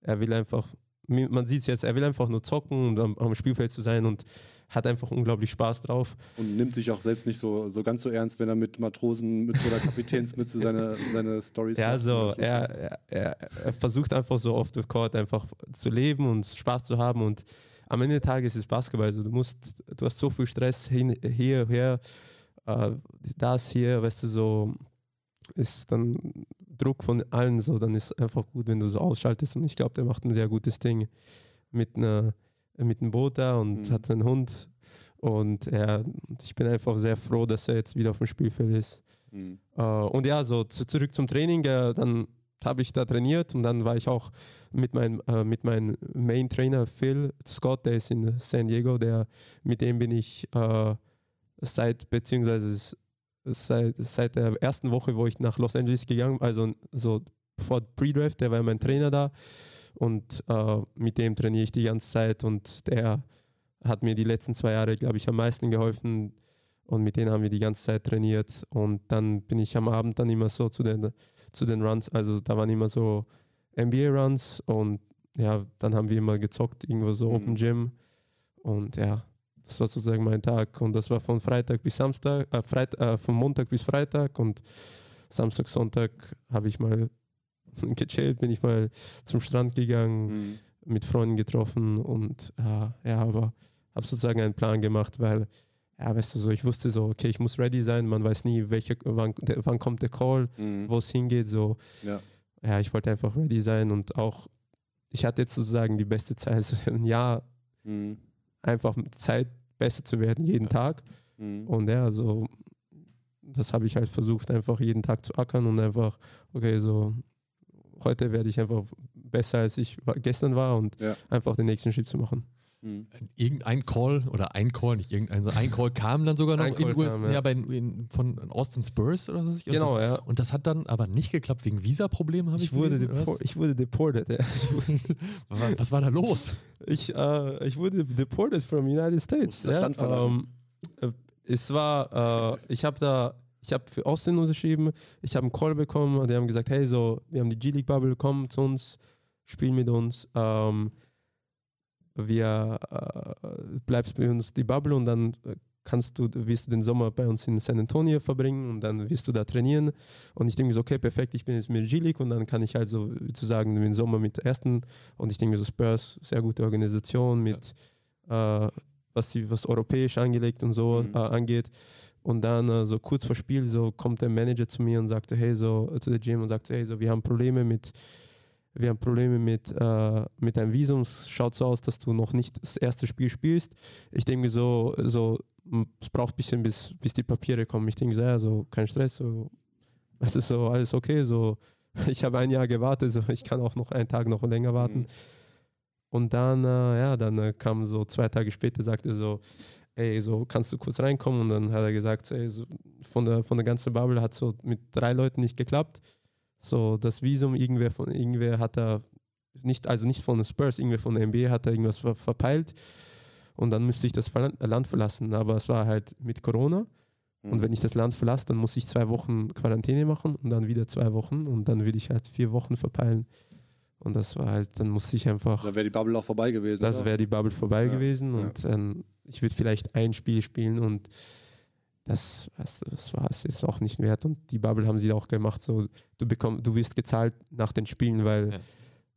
er will einfach, man sieht es jetzt, er will einfach nur zocken und am, am Spielfeld zu sein und hat einfach unglaublich Spaß drauf. Und nimmt sich auch selbst nicht so, so ganz so ernst, wenn er mit Matrosen, mit so einer Kapitänsmütze seine, seine Stories Ja, macht. so, er, er, er, er versucht einfach so auf dem Court einfach zu leben und Spaß zu haben und am Ende des Tages ist Basketball. Also du musst, du hast so viel Stress hin, hier, her, äh, das hier, weißt du, so ist dann Druck von allen so, dann ist einfach gut, wenn du so ausschaltest und ich glaube, der macht ein sehr gutes Ding mit einer mit einem Boot da und Mhm. hat seinen Hund und er, ich bin einfach sehr froh, dass er jetzt wieder auf dem Spielfeld ist. Mhm. Äh, und ja, so zu, zurück zum Training, äh, dann habe ich da trainiert und dann war ich auch mit meinem äh, mit meinem Main Trainer Phil Scott, der ist in San Diego, der mit dem bin ich äh, seit beziehungsweise seit, seit der ersten Woche, wo ich nach Los Angeles gegangen, also so vor Pre-Draft, der war mein Trainer da und äh, mit dem trainiere ich die ganze Zeit und der hat mir die letzten zwei Jahre, glaube ich, am meisten geholfen. Und mit denen haben wir die ganze Zeit trainiert. Und dann bin ich am Abend dann immer so zu den, zu den Runs, also da waren immer so NBA-Runs und ja, dann haben wir immer gezockt, irgendwo so Mhm. Open Gym. Und ja, das war sozusagen mein Tag. Und das war von Freitag bis Samstag, äh, Freit äh, von Montag bis Freitag. Und Samstag, Sonntag habe ich mal [laughs] gechillt, bin ich mal zum Strand gegangen, Mhm. mit Freunden getroffen und äh, ja, aber habe sozusagen einen Plan gemacht, weil, ja, weißt du, so, ich wusste so, okay, ich muss ready sein, man weiß nie, welche, wann, der, wann kommt der Call, Mhm. wo es hingeht, so, Ja. ja, ich wollte einfach ready sein und auch, ich hatte jetzt sozusagen die beste Zeit, also [laughs] ein Jahr Mhm. einfach Zeit besser zu werden, jeden Tag Mhm. und ja, so, das habe ich halt versucht, einfach jeden Tag zu ackern und einfach, okay, so, heute werde ich einfach besser, als ich gestern war und Ja. einfach den nächsten Schritt zu machen. Mhm. Irgendein Call oder ein Call, nicht irgendein, so ein Call kam dann sogar noch in US, kam, ja. ja. bei, in, von Austin Spurs oder was weiß ich. Und Genau, das, ja. Und das hat dann aber nicht geklappt wegen Visa-Problemen, habe ich, Ich wurde, gelesen, ich wurde deported. Ja. was, was war da los? Ich, äh, ich wurde deported from United States. Das ja. Land verlassen. Ähm, äh, es war, äh, ich habe da, ich habe für Austin unterschrieben, ich habe einen Call bekommen und die haben gesagt, hey, so, wir haben die G-League-Bubble, komm zu uns, spiel mit uns. Ähm, wir äh, bleibst bei uns die Bubble und dann äh, kannst du, wirst du den Sommer bei uns in San Antonio verbringen und dann wirst du da trainieren. Und ich denke mir so, okay, perfekt, ich bin jetzt mit G-League und dann kann ich halt so sozusagen den Sommer mit ersten und ich denke mir so, Spurs, sehr gute Organisation mit, äh, was, sie, was europäisch angelegt und so Mhm. äh, angeht. Und dann äh, so kurz vor Spiel so kommt der Manager zu mir und sagte, hey, so äh, zu der Gym und sagte, hey, so wir haben Probleme mit wir haben Probleme mit, äh, mit deinem Visum. Es schaut so aus, dass du noch nicht das erste Spiel spielst. Ich denke so, so es braucht ein bisschen, bis, bis die Papiere kommen. Ich denke so, ja, so kein Stress, so, es ist so alles okay. So, [laughs] ich habe ein Jahr gewartet, so, ich kann auch noch einen Tag noch länger warten. Mhm. Und dann, äh, ja, dann äh, kam so zwei Tage später, sagte so, ey, so kannst du kurz reinkommen? Und dann hat er gesagt, ey, so, von, der, von der ganzen Bubble hat so mit drei Leuten nicht geklappt. So, das Visum, irgendwer von irgendwer hat er nicht, also nicht von den Spurs, irgendwer von der NBA hat er irgendwas ver verpeilt. Und dann müsste ich das Land verlassen. Aber es war halt mit Corona. Mhm. Und wenn ich das Land verlasse, dann muss ich zwei Wochen Quarantäne machen und dann wieder zwei Wochen und dann will ich halt vier Wochen verpeilen. Und das war halt, dann musste ich einfach, Da wäre die Bubble auch vorbei gewesen. das wäre die Bubble vorbei Ja, gewesen ja. und ähm, ich würde vielleicht ein Spiel spielen und das, das, das war es jetzt auch nicht wert. Und die Bubble haben sie auch gemacht, so du bekommst, du wirst gezahlt nach den Spielen, weil Ja.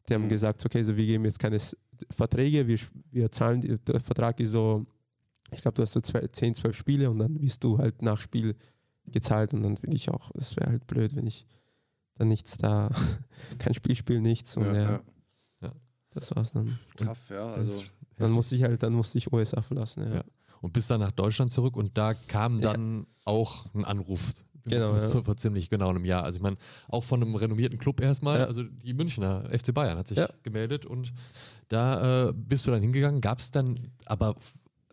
die haben Mhm. gesagt, okay, so wir geben jetzt keine Verträge, wir, wir zahlen, der Vertrag ist so, ich glaube, du hast so zwei, 10, 12 Spiele und dann wirst du halt nach Spiel gezahlt und dann finde ich auch, das wäre halt blöd, wenn ich dann nichts da, [laughs] kein Spiel spiele, nichts und ja, ja, ja. das war's dann. Tough, ja. Also, Dann musste ich halt, dann musste ich USA verlassen. Ja. Ja. Und bis dann nach Deutschland zurück und da kam Ja. dann auch ein Anruf. Genau, zu, ja. vor ziemlich genau einem Jahr. Also ich meine, auch von einem renommierten Club erstmal, Ja. also die Münchner FC Bayern hat sich Ja. gemeldet und da äh, bist du dann hingegangen. Gab es dann aber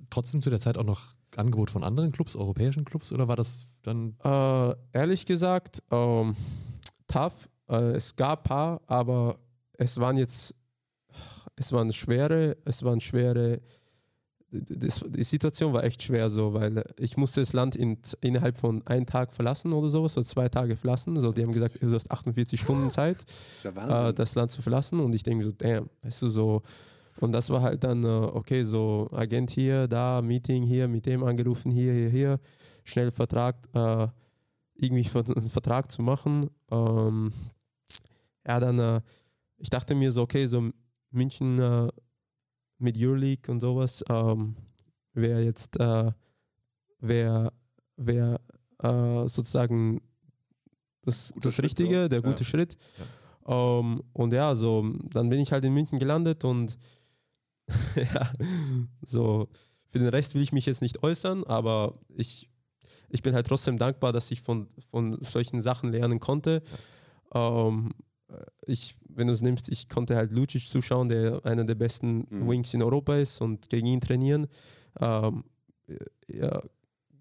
trotzdem zu der Zeit auch noch Angebot von anderen Clubs, europäischen Clubs oder war das dann Äh, ehrlich gesagt, ähm, tough. Äh, es gab ein paar, aber es waren jetzt, es waren schwere, es waren schwere, das, die Situation war echt schwer so, weil ich musste das Land in, innerhalb von einem Tag verlassen oder sowas, oder zwei Tage verlassen. So, die haben gesagt, du hast 48 Stunden Zeit. ja äh, das Land zu verlassen. Und ich denke so, damn, weißt du, so. Und das war halt dann, äh, okay, so Agent hier, da, Meeting hier, mit dem angerufen, hier, hier, hier, schnell Vertrag, äh, irgendwie einen Vertrag zu machen. Ähm, ja, dann, äh, ich dachte mir so, okay, so München äh, mit Euroleague und sowas ähm, wäre jetzt, äh, wäre wär, äh, sozusagen das, Guter das Schritt, Richtige, ja. der Ja. gute Schritt. Ähm, und ja, so, dann bin ich halt in München gelandet und [laughs] ja, so, für den Rest will ich mich jetzt nicht äußern, aber ich, ich bin halt trotzdem dankbar, dass ich von, von solchen Sachen lernen konnte. Ähm, ich, wenn du es nimmst, ich konnte halt Lucic zuschauen, der einer der besten Mhm. Wings in Europa ist und gegen ihn trainieren. Ähm, ja,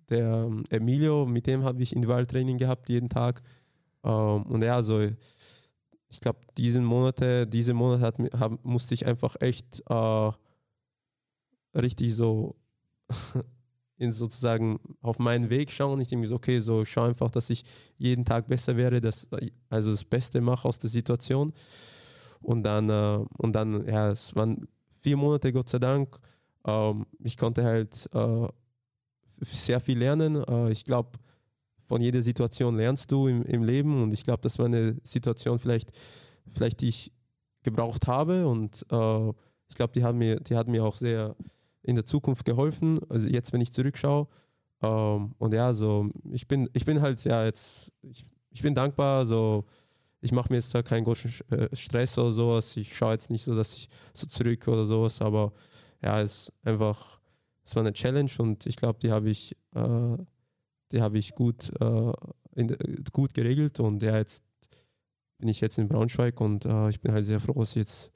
der ähm, Emilio, mit dem habe ich Individualtraining gehabt jeden Tag. Ähm, und ja, also ich glaube, diesen Monate, diese Monate hat, hab, musste ich einfach echt äh, richtig so [laughs] in sozusagen auf meinen Weg schauen. Ich denke so, okay, so schau einfach, dass ich jeden Tag besser werde, dass, also das Beste mache aus der Situation. Und dann, äh, und dann, ja, es waren vier Monate, Gott sei Dank. Ähm, ich konnte halt äh, sehr viel lernen. Äh, ich glaube, von jeder Situation lernst du im, im Leben und ich glaube, das war eine Situation vielleicht, vielleicht die ich gebraucht habe und äh, ich glaube, die die hat mir auch sehr in der Zukunft geholfen. Also jetzt, wenn ich zurückschaue. Ähm, und ja, so ich bin, ich bin halt ja jetzt, ich, ich bin dankbar. So ich mache mir jetzt da keinen großen äh, Stress oder sowas. Ich schaue jetzt nicht so, dass ich so zurück oder sowas, aber ja, es ist einfach, es war eine Challenge und ich glaube, die habe ich, äh, die habe ich gut, äh, in, gut geregelt und ja, jetzt bin ich jetzt in Braunschweig und äh, ich bin halt sehr froh, dass ich jetzt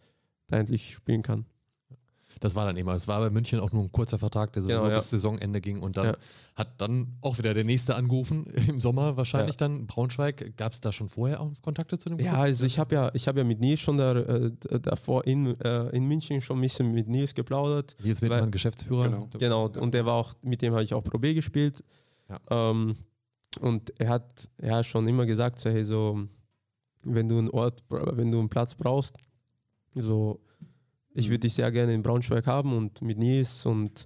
da endlich spielen kann. Das war dann immer. Es war bei München auch nur ein kurzer Vertrag, der sowieso Genau, ja. bis Saisonende ging. Und dann Ja. hat dann auch wieder der nächste angerufen, [laughs] im Sommer wahrscheinlich dann. Braunschweig, gab es da schon vorher auch Kontakte zu dem Ja, Club? also ich habe ja, ich habe ja mit Nils schon da, äh, davor in, äh, in München schon ein bisschen mit Nils geplaudert. Nils Wittmann, weil- Geschäftsführer. Genau. Genau, und der war auch, mit dem habe ich auch Pro B gespielt. Ja. Ähm, und er hat ja schon immer gesagt, so, hey, so, wenn du einen Ort, wenn du einen Platz brauchst, so, ich Mhm. würde dich sehr gerne in Braunschweig haben und mit Nils und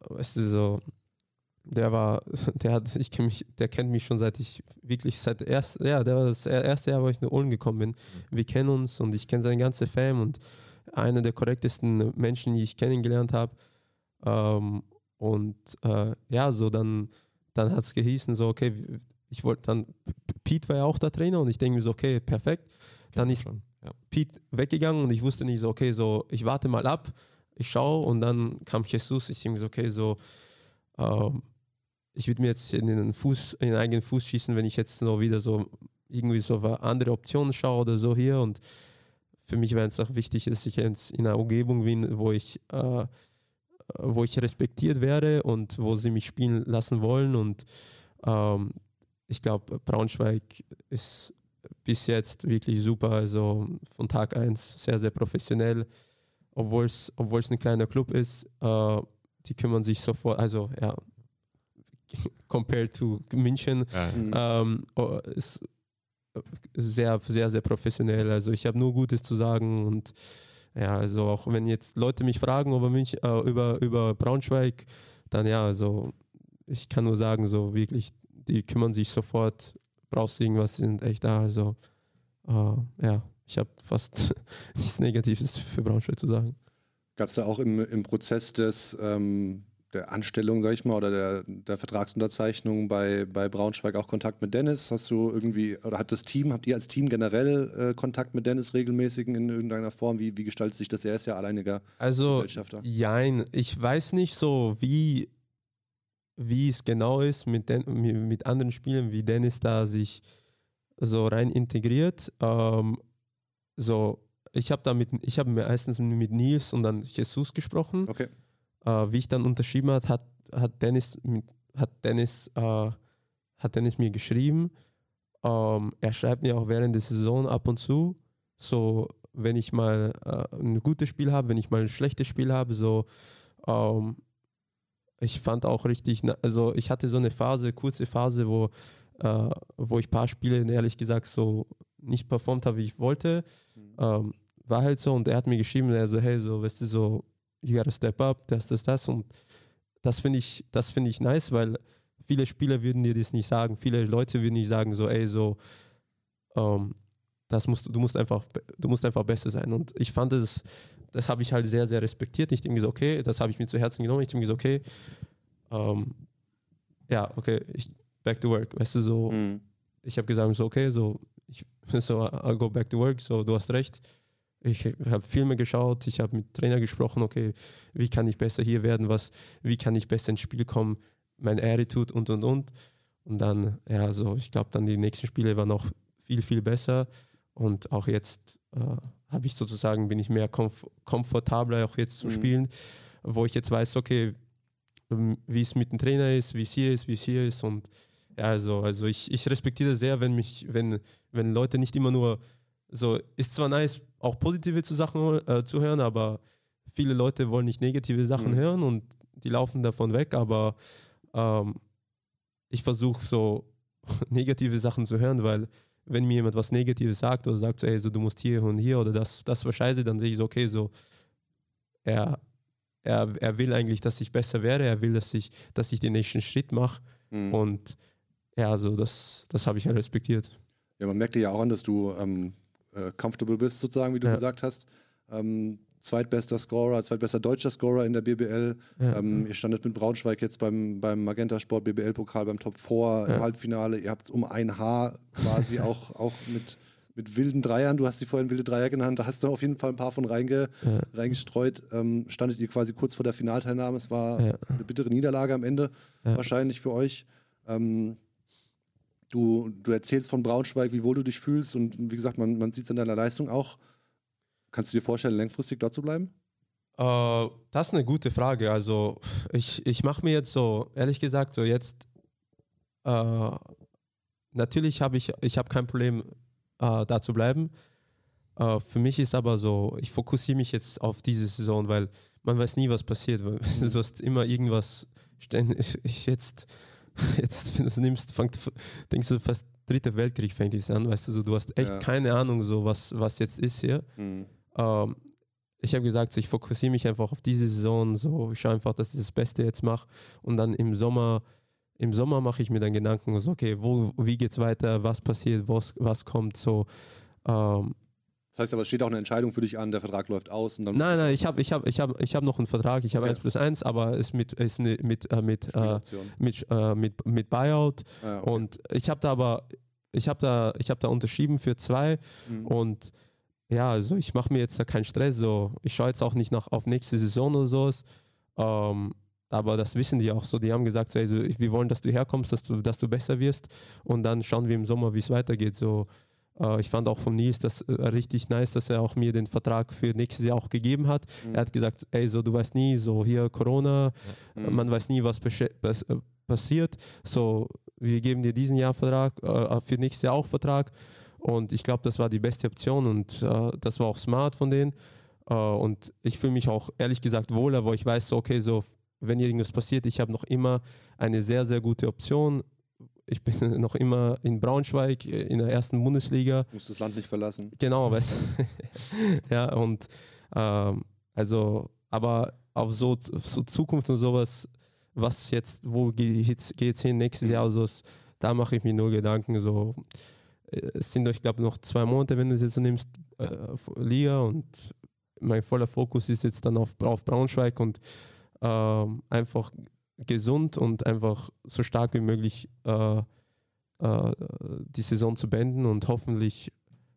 weißt du, so, der war, [laughs] der hat, ich kenn mich, der kennt mich schon seit ich wirklich seit erst, ja, der war das erste Jahr, wo ich nach Ulm gekommen bin. Wir kennen uns und ich kenne seine ganze Fam und einer der korrektesten Menschen, die ich kennengelernt habe. Ähm, und äh, ja, so dann, dann hat es gehießen, so, okay, ich wollte dann, Pete war ja auch der Trainer und ich denke mir so, okay, perfekt. Dann ist. Ja. Pete weggegangen und ich wusste nicht so, okay, so, ich warte mal ab, ich schaue und dann kam Jesus, ich denke so, okay, so, ähm, ich würde mir jetzt in den Fuß, in den eigenen Fuß schießen, wenn ich jetzt noch wieder so irgendwie so andere Optionen schaue oder so hier. Und für mich wäre es auch wichtig, dass ich jetzt in einer Umgebung bin, wo ich, äh, wo ich respektiert werde und wo sie mich spielen lassen wollen. Und ähm, ich glaube, Braunschweig ist bis jetzt wirklich super, also von Tag 1 sehr, sehr professionell, obwohl es obwohl es ein kleiner Club ist, äh, die kümmern sich sofort, also ja, [laughs] compared to München, Mhm. ähm, oh, ist sehr, sehr, sehr professionell. Also ich habe nur Gutes zu sagen und ja, also auch wenn jetzt Leute mich fragen über München, äh, über, über Braunschweig, dann ja, also ich kann nur sagen, so wirklich, die kümmern sich sofort, brauchst du irgendwas, sind echt da. Also äh, ja, ich habe fast [laughs] nichts Negatives für Braunschweig zu sagen. Gab es da auch im, im Prozess des, ähm, der Anstellung, sag ich mal, oder der, der Vertragsunterzeichnung bei, bei Braunschweig auch Kontakt mit Dennis? Hast du irgendwie, oder hat das Team, habt ihr als Team generell äh, Kontakt mit Dennis regelmäßigen in irgendeiner Form? Wie, wie gestaltet sich das? Er ist ja alleiniger Also Gesellschafter. Jein, ich weiß nicht so, wie, wie es genau ist mit, den, mit, anderen Spielen, wie Dennis da sich so rein integriert. Ähm, so, ich habe da mit, ich habe meistens mit Nils und dann Jesus gesprochen. Okay. Äh, wie ich dann unterschrieben hat, hat, hat Dennis, hat Dennis, äh, hat Dennis mir geschrieben. Ähm, er schreibt mir auch während der Saison ab und zu, so wenn ich mal äh, ein gutes Spiel habe, wenn ich mal ein schlechtes Spiel habe, so ähm, ich fand auch richtig, also ich hatte so eine Phase, kurze Phase, wo, äh, wo ich ein paar Spiele ehrlich gesagt so nicht performt habe, wie ich wollte. Ähm, war halt so und er hat mir geschrieben, er so, hey, so, weißt du, so, you gotta step up, das, das, das und das finde ich, das finde ich nice, weil viele Spieler würden dir das nicht sagen, viele Leute würden nicht sagen, so, ey, so, ähm, das musst, du musst einfach, du musst einfach besser sein und ich fand das, das habe ich halt sehr, sehr respektiert. Ich denke so, okay, das habe ich mir zu Herzen genommen. Ich denke so, okay, ähm, ja, okay, ich, back to work, weißt du, so, Mhm. ich habe gesagt, so, okay, so, ich, [laughs] so, I'll go back to work, so, du hast recht. Ich habe Filme geschaut, ich habe mit Trainer gesprochen, okay, wie kann ich besser hier werden, was, wie kann ich besser ins Spiel kommen, mein Attitude und und und. Und dann, ja, so, ich glaube, dann die nächsten Spiele waren noch viel, viel besser. Und auch jetzt äh, habe ich sozusagen, bin ich mehr komf komfortabler auch jetzt zu Mhm. spielen, wo ich jetzt weiß, okay, ähm, wie es mit dem Trainer ist, wie es hier ist, wie es hier ist. Und ja, also, also ich, ich respektiere sehr, wenn mich, wenn, wenn Leute nicht immer nur so, ist zwar nice, auch positive zu Sachen äh, zu hören, aber viele Leute wollen nicht negative Sachen Mhm. hören und die laufen davon weg, aber ähm, ich versuche so [laughs] negative Sachen zu hören, weil wenn mir jemand was Negatives sagt oder sagt so, ey, so du musst hier und hier oder das, das war scheiße, dann sehe ich so, okay, so er, er, er will eigentlich, dass ich besser werde, er will, dass ich, dass ich den nächsten Schritt mache Mhm. und ja, also das, das habe ich ja respektiert. Ja, man merkt dir ja auch an, dass du ähm, äh, comfortable bist, sozusagen, wie du Ja. gesagt hast. Ähm, zweitbester Scorer, zweitbester deutscher Scorer in der BBL. Ja. Ähm, ihr standet mit Braunschweig jetzt beim, beim Magenta Sport BBL-Pokal beim Top 4 im Ja. Halbfinale. Ihr habt um ein Haar quasi [laughs] auch, auch mit, mit wilden Dreiern, du hast sie vorhin wilde Dreier genannt, da hast du auf jeden Fall ein paar von reinge, Ja. reingestreut. Ähm, standet ihr quasi kurz vor der Finalteilnahme. Es war Ja. eine bittere Niederlage am Ende, wahrscheinlich für euch. Ähm, du, du erzählst von Braunschweig, wie wohl du dich fühlst und wie gesagt, man, man sieht es an deiner Leistung auch. Kannst du dir vorstellen, langfristig dort zu bleiben? Äh, das ist eine gute Frage. Also ich, ich mache mir jetzt so, ehrlich gesagt, so jetzt, äh, natürlich habe ich, ich habe kein Problem, äh, da zu bleiben. Für mich ist aber so, ich fokussiere mich jetzt auf diese Saison, weil man weiß nie, was passiert. weil [laughs] Du hast immer irgendwas, ständig, ich jetzt, [laughs] jetzt, wenn du es nimmst, fängt, denkst du fast dritter Weltkrieg fängt jetzt an, weißt du, so, du hast echt Ja. keine Ahnung, so was, was jetzt ist hier. Ähm, ich habe gesagt, so, ich fokussiere mich einfach auf diese Saison. So, ich schaue einfach, dass ich das Beste jetzt mache. Und dann im Sommer, im Sommer mache ich mir dann Gedanken, so, okay, wo, wie geht's weiter, was passiert, was, was kommt so. Ähm, Das heißt aber, es steht auch eine Entscheidung für dich an, der Vertrag läuft aus und dann nein, nein, ich habe ich hab, ich hab, ich hab noch einen Vertrag, ich habe Okay. 1 plus 1, aber ist mit, ist mit, äh, mit, äh, mit, äh, mit, mit Buyout. Ah, okay. Und ich habe da aber, ich habe da, ich habe da unterschrieben für zwei. Mhm. Und ja, also ich mache mir jetzt da keinen Stress. So. Ich schaue jetzt auch nicht nach, auf nächste Saison oder sowas. Ähm, aber das wissen die auch so. Die haben gesagt, so, also, wir wollen, dass du herkommst, dass du, dass du besser wirst. Und dann schauen wir im Sommer, wie es weitergeht. So, äh, ich fand auch von Nils das äh, richtig nice, dass er auch mir den Vertrag für nächstes Jahr auch gegeben hat. Mhm. Er hat gesagt, ey, so du weißt nie, so hier Corona, Mhm. man weiß nie, was, äh, passiert. So, wir geben dir diesen Jahr Vertrag, äh, für nächstes Jahr auch Vertrag. Und ich glaube, das war die beste Option und äh, das war auch smart von denen. Äh, und ich fühle mich auch ehrlich gesagt wohler, wo ich weiß, so, okay, so, wenn irgendwas passiert, ich habe noch immer eine sehr, sehr gute Option. Ich bin [laughs] noch immer in Braunschweig, äh, in der ersten Bundesliga. Musst das Land nicht verlassen. Genau, weißt du. [laughs] ja, und ähm, also, aber auf so, so Zukunft und sowas, was jetzt, wo geht's, geht's hin nächstes Jahr, also es- da mache ich mir nur Gedanken. So, es sind, ich glaube, noch zwei Monate, wenn du es jetzt so nimmst, äh, Liga und mein voller Fokus ist jetzt dann auf, auf Braunschweig und ähm, einfach gesund und einfach so stark wie möglich äh, äh, die Saison zu beenden und hoffentlich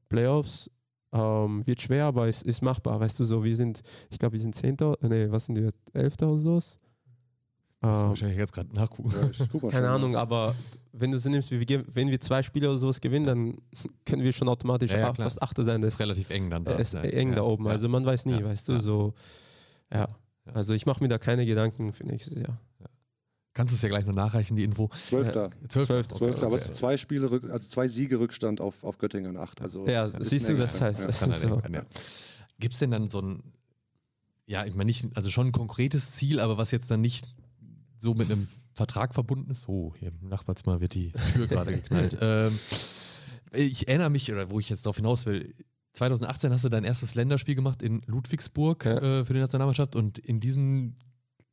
Playoffs. Ähm, wird schwer, aber es ist machbar. Weißt du, so wir sind, ich glaube, wir sind Zehnter, nee, was sind wir, Elfter oder sowas? Muss Ähm, wahrscheinlich jetzt gerade nachgucken. Ja, ich guck mal keine schon. Ahnung, aber wenn du so nimmst, wie wir, wenn wir zwei Spiele oder sowas gewinnen, dann [laughs] können wir schon automatisch Ja, ja, ach- fast Achter sein. Das ist relativ eng dann da. ist Ja, eng da oben. ja. Also man weiß nie, Ja, weißt du, ja. so. Ja. Also ich mache mir da keine Gedanken für nächstes Jahr. Kannst du es ja gleich noch nachreichen, die Info. Zwölfter. Zwölf, Zwölfter. Zwölfter, aber okay. zwei Spiele, Rück, also zwei Siege Rückstand auf, auf Göttingen, acht. Also Ja, siehst du, das eng. heißt, Ja. das Kann ist er so. ja. Gibt es denn dann so ein, ja, ich meine nicht, also schon ein konkretes Ziel, aber was jetzt dann nicht so mit einem Vertrag verbunden ist? Oh, hier im Nachbarzimmer wird die Tür gerade geknallt. [laughs] Ähm, ich erinnere mich, oder wo ich jetzt darauf hinaus will, 2018 hast du dein erstes Länderspiel gemacht in Ludwigsburg Ja. äh, für die Nationalmannschaft und in diesem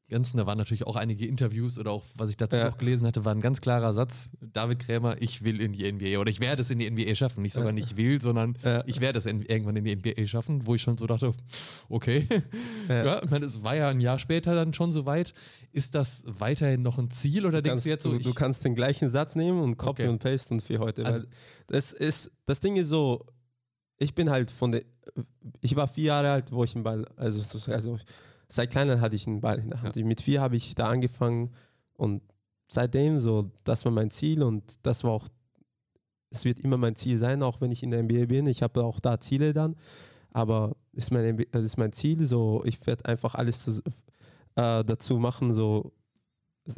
Ganzen, da waren natürlich auch einige Interviews oder auch, was ich dazu Ja. noch gelesen hatte, war ein ganz klarer Satz, David Krämer, ich will in die NBA oder ich werde es in die NBA schaffen. Nicht sogar Ja. nicht will, sondern Ja. ich werde es in, irgendwann in die NBA schaffen, wo ich schon so dachte, okay. Ja. Ich meine, es war ja ein Jahr später dann schon soweit. Ist das weiterhin noch ein Ziel oder Du denkst kannst, du jetzt so, du, du kannst den gleichen Satz nehmen und copy Okay. und paste und für heute. Also- das ist, das Ding ist so, ich bin halt von der, ich war vier Jahre alt, wo ich einen Ball, also, so- also seit kleiner hatte ich einen Ball in der Hand. Mit vier habe ich da angefangen und seitdem so, das war mein Ziel und das war auch, es wird immer mein Ziel sein, auch wenn ich in der NBA bin. Ich habe auch da Ziele dann, aber ist mein, ist mein Ziel, so, ich werde einfach alles zu, äh, dazu machen, so,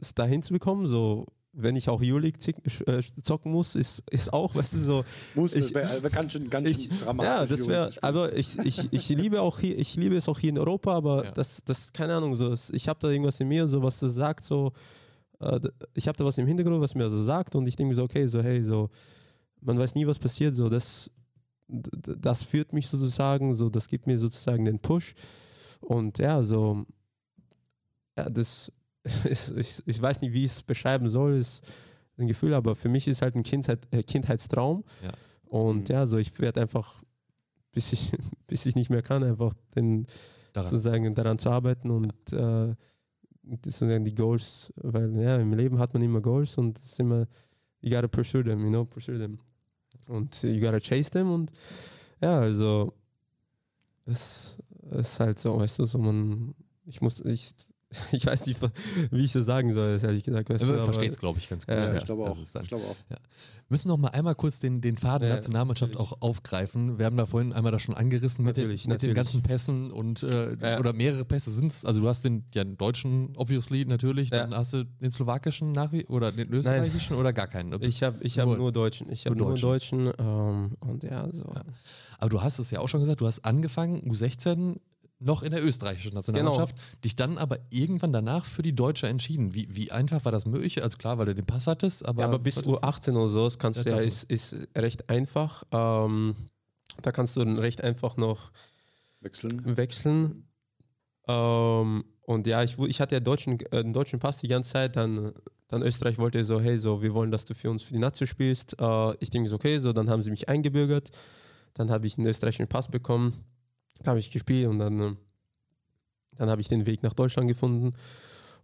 es dahin zu bekommen, so, wenn ich auch Euroleague äh, zocken muss, ist, ist auch, weißt du, so. Muss, ich- wär, wär ganz schön, ganz ich- schön dramatisch. Ja, das wäre, aber ich, ich, ich liebe auch hier, ich liebe es auch hier in Europa, aber Ja. das, das, keine Ahnung, so, ich habe da irgendwas in mir, so was das sagt, so, äh, ich habe da was im Hintergrund, was mir so sagt und ich denke mir so, okay, so, hey, so, man weiß nie, was passiert, so, das, das führt mich sozusagen, so, das gibt mir sozusagen den Push und ja, so, ja, das, [laughs] ich, ich weiß nicht, wie ich es beschreiben soll, ist ein Gefühl, aber für mich ist halt ein Kindheit, äh, Kindheitstraum Ja. und Mhm. ja, so, ich werde einfach [laughs] bis ich, [laughs] bis ich nicht mehr kann, einfach den, Daran. sozusagen daran zu arbeiten und äh, sozusagen die Goals, weil ja, im Leben hat man immer Goals und es ist immer, you gotta pursue them, you know, pursue them. Und you gotta chase them und ja, also es ist halt so, weißt du, so man, ich muss, ich, [laughs] ich weiß nicht, wie ich das sagen soll, ehrlich gesagt, weißt du, versteht es, glaube ich, ganz gut. Ja, ja, ich glaube das auch. dann- Ich glaube auch. müssen noch mal einmal kurz den, den Faden Ja, Nationalmannschaft natürlich. auch aufgreifen. Wir haben da vorhin einmal das schon angerissen mit, den, mit den ganzen Pässen und äh, Ja. oder mehrere Pässe sind es. Also du hast den, ja, den deutschen, obviously, natürlich, Ja. dann hast du den slowakischen nach wie oder den österreichischen oder gar keinen. Ich habe ich hab Nur- nur Deutschen. Ich habe nur nur Deutschen. ähm, und ja, so. Ja. Aber du hast es ja auch schon gesagt, du hast angefangen, U16 noch in der österreichischen Nationalmannschaft, dich dann aber irgendwann danach für die Deutsche entschieden. Wie, wie einfach war das möglich? Also klar, weil du den Pass hattest, aber. ja, aber bis das- U18 oder so, das kannst Ja, du ja, ist, ist recht einfach. Ähm, da kannst du dann recht einfach noch Wechseln. wechseln. Ähm, und ja, ich, wu- ich hatte ja deutschen, äh, einen deutschen Pass die ganze Zeit. Dann, dann Österreich wollte so, hey, so, wir wollen, dass du für uns für die Nazi spielst. Äh, ich denke so, okay, so, dann haben sie mich eingebürgert. Dann habe ich einen österreichischen Pass bekommen. Habe ich gespielt und dann, äh, dann habe ich den Weg nach Deutschland gefunden.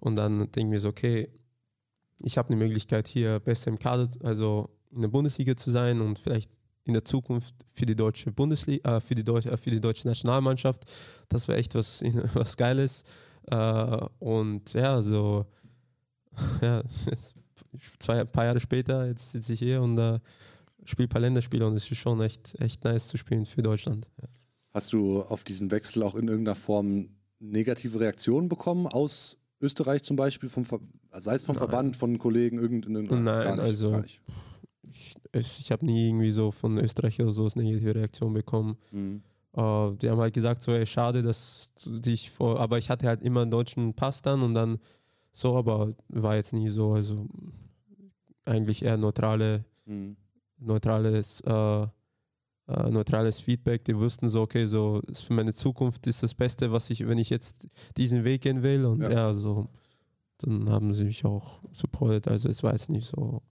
Und dann denke ich mir so, okay, ich habe eine Möglichkeit hier besser im Kader, also in der Bundesliga zu sein und vielleicht in der Zukunft für die deutsche Bundesliga, äh, für, die Deutsche, äh, für die deutsche Nationalmannschaft. Das wäre echt was, [laughs] was Geiles. Äh, und ja, so, [laughs] ja, zwei, ein paar Jahre später, jetzt sitze ich hier und äh, spiele ein paar Länderspiele und es ist schon echt, echt nice zu spielen für Deutschland. Hast du auf diesen Wechsel auch in irgendeiner Form negative Reaktionen bekommen aus Österreich zum Beispiel, vom Ver sei es vom Nein. Verband, von Kollegen, irgendein Nein, nicht, also-. Ich, ich, habe nie irgendwie so von Österreich oder so eine negative Reaktion bekommen. Mhm. Äh, die haben halt gesagt, so, ey, schade, dass du dich vor. Aber ich hatte halt immer einen deutschen Pass dann und dann so, aber war jetzt nie so. Also eigentlich eher neutrale, Mhm. neutrales, äh, äh, neutrales Feedback. Die wussten so, okay, so ist für meine Zukunft ist das Beste, was ich, wenn ich jetzt diesen Weg gehen will. Und Ja. ja, so, dann haben sie mich auch supportet. Also es war jetzt nicht so.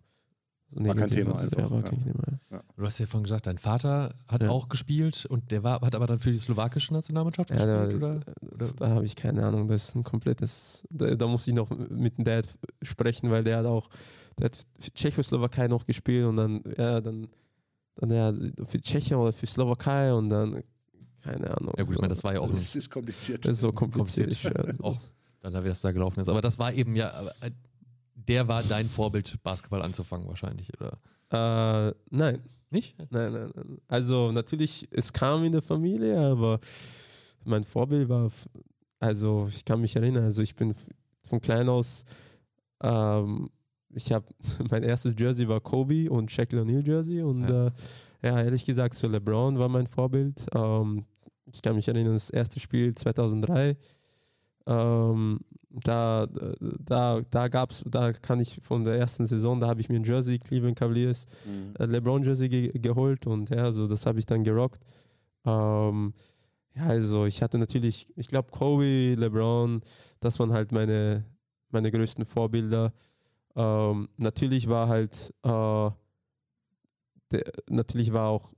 so War kein negativ. Thema also, einfach, Ja, ja. kein Thema. ja. Du hast ja vorhin gesagt, dein Vater hat Ja. auch gespielt und der war, hat aber dann für die slowakische Nationalmannschaft Ja, da, gespielt, oder? das- da habe ich keine Ahnung. Das ist ein komplettes. Da, da muss ich noch mit dem Dad sprechen, weil der hat auch, der hat für Tschechoslowakei noch gespielt und dann, ja, dann, dann ja, für Tschechien oder für Slowakei und dann, keine Ahnung. Ja gut, ich meine, das war ja auch Das ist kompliziert. das ist so kompliziert. kompliziert. [laughs] Auch dann, wie das da gelaufen ist. Aber das war eben ja, äh, der war dein Vorbild, Basketball anzufangen wahrscheinlich, oder? Äh, nein, Nicht? nein, nein, nein. Also natürlich, es kam in der Familie, aber mein Vorbild war, also ich kann mich erinnern, also ich bin von klein aus, ähm, ich habe, [laughs] mein erstes Jersey war Kobe und Shaquille O'Neal Jersey und Ja. Äh, ja, ehrlich gesagt, so LeBron war mein Vorbild. Ähm, ich kann mich erinnern, das erste Spiel 2003, ähm, da, da, da gab es, da kann ich von der ersten Saison, da habe ich mir ein Jersey, Cleveland Cavaliers, Mhm. äh, LeBron Jersey ge geholt und ja, also das habe ich dann gerockt. Ähm, ja, also ich hatte natürlich, ich glaube Kobe, LeBron, das waren halt meine, meine größten Vorbilder. Ähm, natürlich war halt, äh, der, natürlich war auch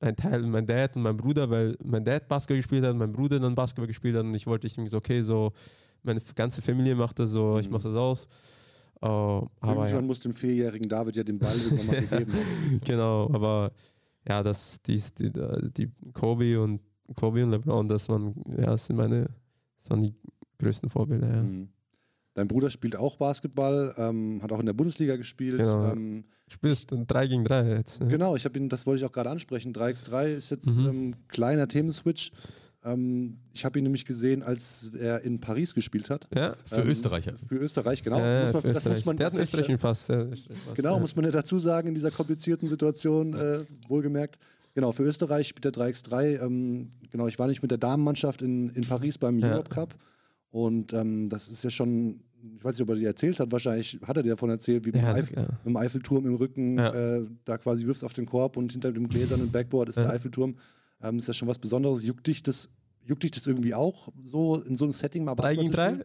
ein Teil mein Dad und mein Bruder, weil mein Dad Basketball gespielt hat, mein Bruder dann Basketball gespielt hat und ich wollte ich denke so, okay, so meine ganze Familie macht das so, ich Mhm. mache das aus. Äh, aber ja. Irgendjemand muss dem vierjährigen David ja den Ball irgendwann mal gegeben haben. [laughs] genau, aber ja, das, die, die, die Kobe und Kobe und LeBron, das waren, ja, das sind meine, das waren die größten Vorbilder, ja. Mhm. Dein Bruder spielt auch Basketball, ähm, hat auch in der Bundesliga gespielt. Genau. Ähm, Spielst du 3 gegen 3 jetzt? ne? Genau, ich habe ihn, das wollte ich auch gerade ansprechen. 3x3 ist jetzt Mhm. ähm, kleiner Themenswitch. Ähm, ich habe ihn nämlich gesehen, als er in Paris gespielt hat. Ja, Für Ähm, Österreicher. Für Österreich, genau. ja, muss man, für das muss Österreich. man Der hat einen österreichischen Pass. Genau, ja. muss man ja dazu sagen, in dieser komplizierten Situation, äh, wohlgemerkt. Genau, für Österreich spielt er 3x3. Ähm, genau, ich war nicht mit der Damenmannschaft in, in Paris beim Ja. Europe Cup. Und ähm, das ist ja schon, ich weiß nicht, ob er dir erzählt hat, wahrscheinlich hat er dir davon erzählt, wie beim Ja, ja. mit dem Eiffelturm im Rücken, Ja. äh, da quasi wirfst auf den Korb und hinter dem gläsernen Backboard ist Ja. der Eiffelturm. Ähm, ist ja schon was Besonderes. Juckt dich das, juckt dich das irgendwie auch, so in so einem Setting mal 3 Basketball gegen zu 3? spielen?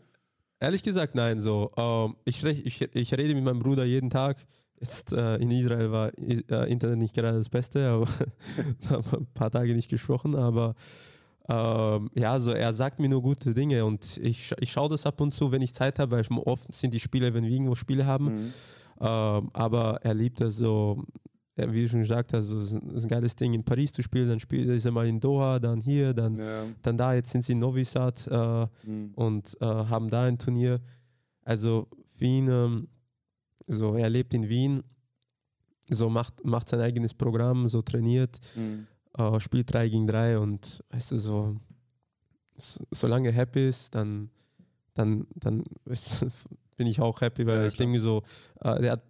Ehrlich gesagt, nein. So, ähm, ich, ich, ich rede mit meinem Bruder jeden Tag. Jetzt äh, in Israel war äh, Internet nicht gerade das Beste, aber [laughs] da haben wir ein paar Tage nicht gesprochen. Aber ähm, ja, so er sagt mir nur gute Dinge und ich, ich schaue das ab und zu, wenn ich Zeit habe, weil ich, oft sind die Spiele, wenn wir irgendwo Spiele haben. Mhm. Ähm, aber er liebt es so, wie du schon gesagt hast, so, es ist ein- es ist ein geiles Ding in Paris zu spielen. Dann spielt er mal in Doha, dann hier, dann, Ja. dann da. Jetzt sind sie in Novi Sad. Äh, Mhm. und äh, haben da ein Turnier. Also für ihn, ähm, so er lebt in Wien, so macht, macht sein eigenes Programm, so trainiert, Mhm. Äh, spielt 3 gegen 3 und weißt du, so s- solange er happy ist, dann, dann, dann [laughs] ist, bin ich auch happy, weil Ja, ich klar. denke so, äh, der hat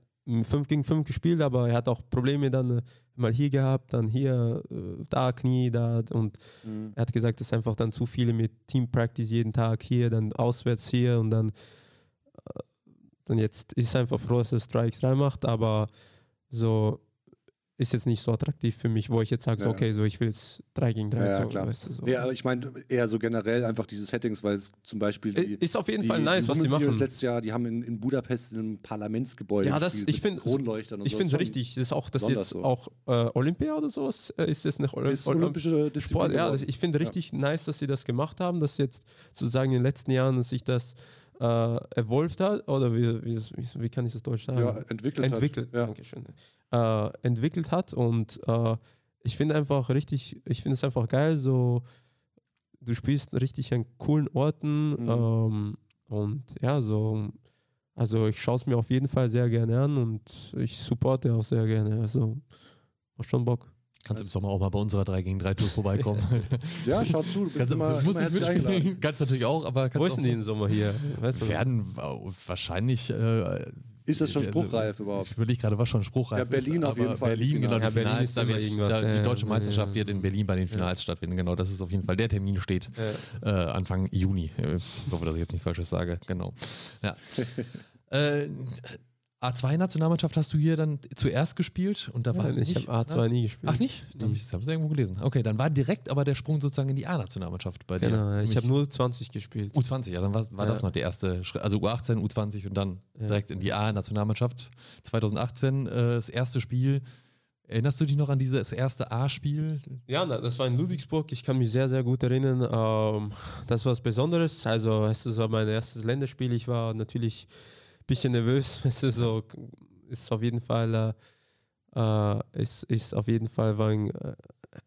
5 gegen 5 gespielt, aber er hat auch Probleme dann äh, mal hier gehabt, dann hier, äh, da Knie, da und Mhm. er hat gesagt, es ist einfach dann zu viele mit Team Practice jeden Tag hier, dann auswärts hier und dann, äh, dann jetzt ist einfach froh, dass er Strikes 3 macht, aber so ist jetzt nicht so attraktiv für mich, wo ich jetzt sage, so, Ja. okay, so ich will jetzt 3 gegen 3. Ja, ja, so, klar. Weißt du, so. Ja, aber ich meine eher so generell einfach diese Settings, weil es zum Beispiel die, Ist auf jeden die, Fall nice, die was sie machen. letztes Jahr, die haben in, in Budapest in einem Parlamentsgebäude Ja, das- gespielt ich mit find- Kronleuchtern und Ich finde es richtig. Das ist auch, das besonders jetzt so. auch äh, Olympia oder sowas äh, ist es nicht Olymp Ist Olymp olympische Disziplin Sport, ja, das, ich finde richtig nice, dass sie das gemacht haben, dass jetzt sozusagen in den letzten Jahren sich das äh, evolved hat, oder wie, wie, wie, wie kann ich das Deutsch sagen? ja, entwickelt, entwickelt, Hat. Ja. Dankeschön. Äh, entwickelt hat und äh, ich finde einfach richtig, ich finde es einfach geil, so du spielst richtig an coolen Orten Mhm. ähm, und ja, so also ich schaue es mir auf jeden Fall sehr gerne an und ich supporte auch sehr gerne, also macht schon Bock. Kannst im Sommer auch mal bei unserer 3 gegen 3 Tour vorbeikommen. [laughs] ja, schau zu, du bist kannst, immer, musst immer mitspielen. Kannst natürlich auch, aber Wo kannst ist auch denn die im Sommer hier? Weißt du, werden wahrscheinlich. Äh, Ist das schon spruchreif überhaupt? Ich überlege gerade, was schon spruchreif Ja, Berlin ist, auf jeden Fall, die Berlin, genau, Finale. die Ja, Berlin Finals, ist da wird, irgendwas, da, die deutsche Meisterschaft ja. wird in Berlin bei den Finals stattfinden. Genau, das ist auf jeden Fall der Termin steht. Ja. Äh, Anfang Juni. Ich hoffe, dass ich jetzt nichts Falsches sage. Genau. Ja. [laughs] äh, A2-Nationalmannschaft hast du hier dann zuerst gespielt und da war Ja, ich nicht, habe A2 nie gespielt. Ach nicht? Da hab ich- Das habe ich irgendwo gelesen. Okay, dann war direkt aber der Sprung sozusagen in die A-Nationalmannschaft bei dir. Genau, ich habe nur 20 gespielt. U20, ja, dann war, war Ja. das noch der erste Schritt. Also U18, U20 und dann Ja. direkt in die A-Nationalmannschaft. 2018 äh, das erste Spiel. Erinnerst du dich noch an dieses erste A-Spiel? Ja, na, das war in Ludwigsburg. Ich kann mich sehr, sehr gut erinnern. Ähm, das war was Besonderes. Also, es war mein erstes Länderspiel. Ich war natürlich bisschen nervös. [laughs] Es ist so, ist auf jeden Fall, äh, äh, ist, ist auf jeden Fall war ein, äh,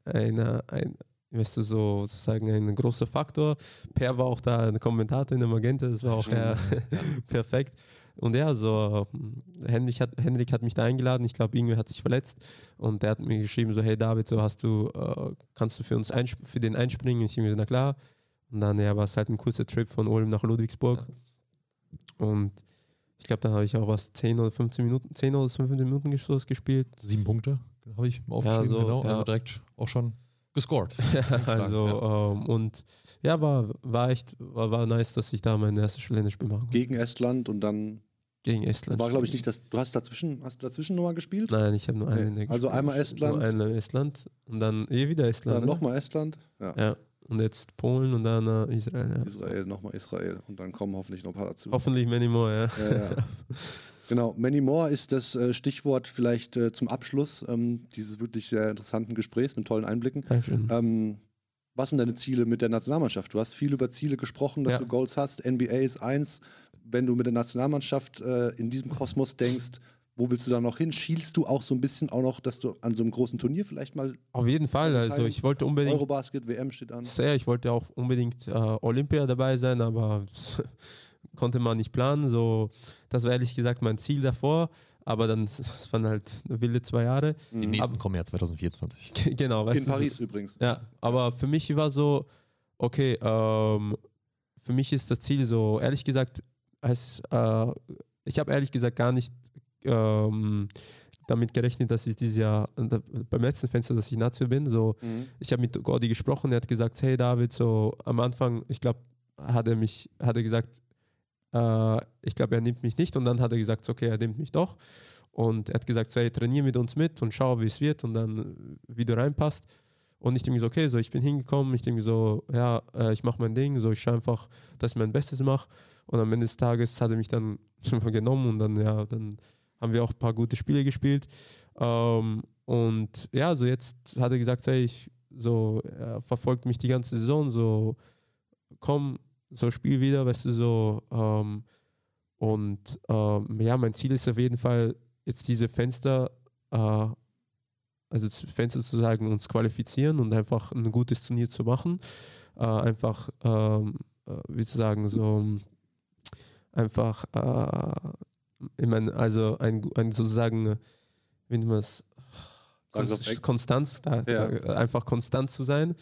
eine, ein, weißt du, so sozusagen ein großer Faktor. Per war auch da ein Kommentator in der Magenta. Das war auch äh, [laughs] perfekt. Und ja, so Henrik hat, Henrik hat mich da eingeladen. Ich glaube, irgendwer hat sich verletzt. Und der hat mir geschrieben, so, hey David, so hast du, äh, kannst du für uns für den einspringen? Ich mir, na klar. Und dann ja, war es halt ein kurzer Trip von Ulm nach Ludwigsburg. Und ich glaube, da habe ich auch was 10 oder 15 Minuten, 10 oder 15 Minuten ges- gespielt. Sieben Punkte, habe ich aufgeschrieben, so, genau. Also ja. direkt auch schon gescored. [laughs] also, ähm, und ja, war, war echt, war, war nice, dass ich da mein erstes Länderspiel machen konnte. Gegen Estland und dann Gegen Estland. war, glaube ich, nicht das. Du hast dazwischen, hast du dazwischen nochmal gespielt? Nein, ich habe nur Nee. eine. Also gespielt. einmal Estland. Nur einmal Estland und dann eh wieder Estland. Dann ne? nochmal Estland. Ja. Ja, und jetzt Polen und dann äh, Israel. Ja. Israel, nochmal Israel. Und dann kommen hoffentlich noch ein paar dazu. Hoffentlich many more, ja. Ja, ja. [laughs] Genau, Many More ist das äh, Stichwort vielleicht äh, zum Abschluss ähm, dieses wirklich sehr interessanten Gesprächs mit tollen Einblicken. Dankeschön. Ähm, was sind deine Ziele mit der Nationalmannschaft? Du hast viel über Ziele gesprochen, dass du Goals hast. NBA ist eins. Wenn du mit der Nationalmannschaft äh, in diesem Kosmos denkst, wo willst du da noch hin? Schielst du auch so ein bisschen auch noch, dass du an so einem großen Turnier vielleicht mal Auf jeden Fall, also ich wollte unbedingt, Eurobasket, WM steht an? sehr, ich wollte auch unbedingt äh, Olympia dabei sein, aber [laughs] konnte man nicht planen. So, das war ehrlich gesagt mein Ziel davor. Aber dann, [laughs] das waren halt wilde zwei Jahre. Die nächsten kommen ja 2024. [laughs] genau. weißt In du, so- Paris übrigens. Ja, aber für mich war so, okay, ähm, für mich ist das Ziel so, ehrlich gesagt, es, äh, ich habe ehrlich gesagt gar nicht ähm, damit gerechnet, dass ich dieses Jahr äh, beim letzten Fenster, dass ich Nazio bin. So, Mhm. ich habe mit Gordi gesprochen, er hat gesagt, hey David, so am Anfang, ich glaube, hat er mich, hat er gesagt, äh, ich glaube, er nimmt mich nicht und dann hat er gesagt, okay, er nimmt mich doch. Und er hat gesagt, so, hey, trainier mit uns mit und schau, wie es wird und dann, wie du reinpasst. Und ich denke mir so, okay, so ich bin hingekommen, ich denke mir so, ja, äh, ich mache mein Ding, so ich schaue einfach, dass ich mein Bestes mache. Und am Ende des Tages hat er mich dann [laughs] genommen und dann, ja, dann haben wir auch ein paar gute Spiele gespielt. Ähm, und ja, so jetzt hat er gesagt, hey, ich so, er verfolgt mich die ganze Saison, so komm, so spiel wieder, weißt du, so. Ähm, und ähm, ja, mein Ziel ist auf jeden Fall, jetzt diese Fenster, äh, also Fenster zu sagen, uns qualifizieren und einfach ein gutes Turnier zu machen. Äh, einfach, ähm, äh, wie zu sagen, so einfach, äh, ich meine, also ein, ein sozusagen, wie nennt man es? Englisch. Konstanz, da, Ja. äh, einfach konstant zu sein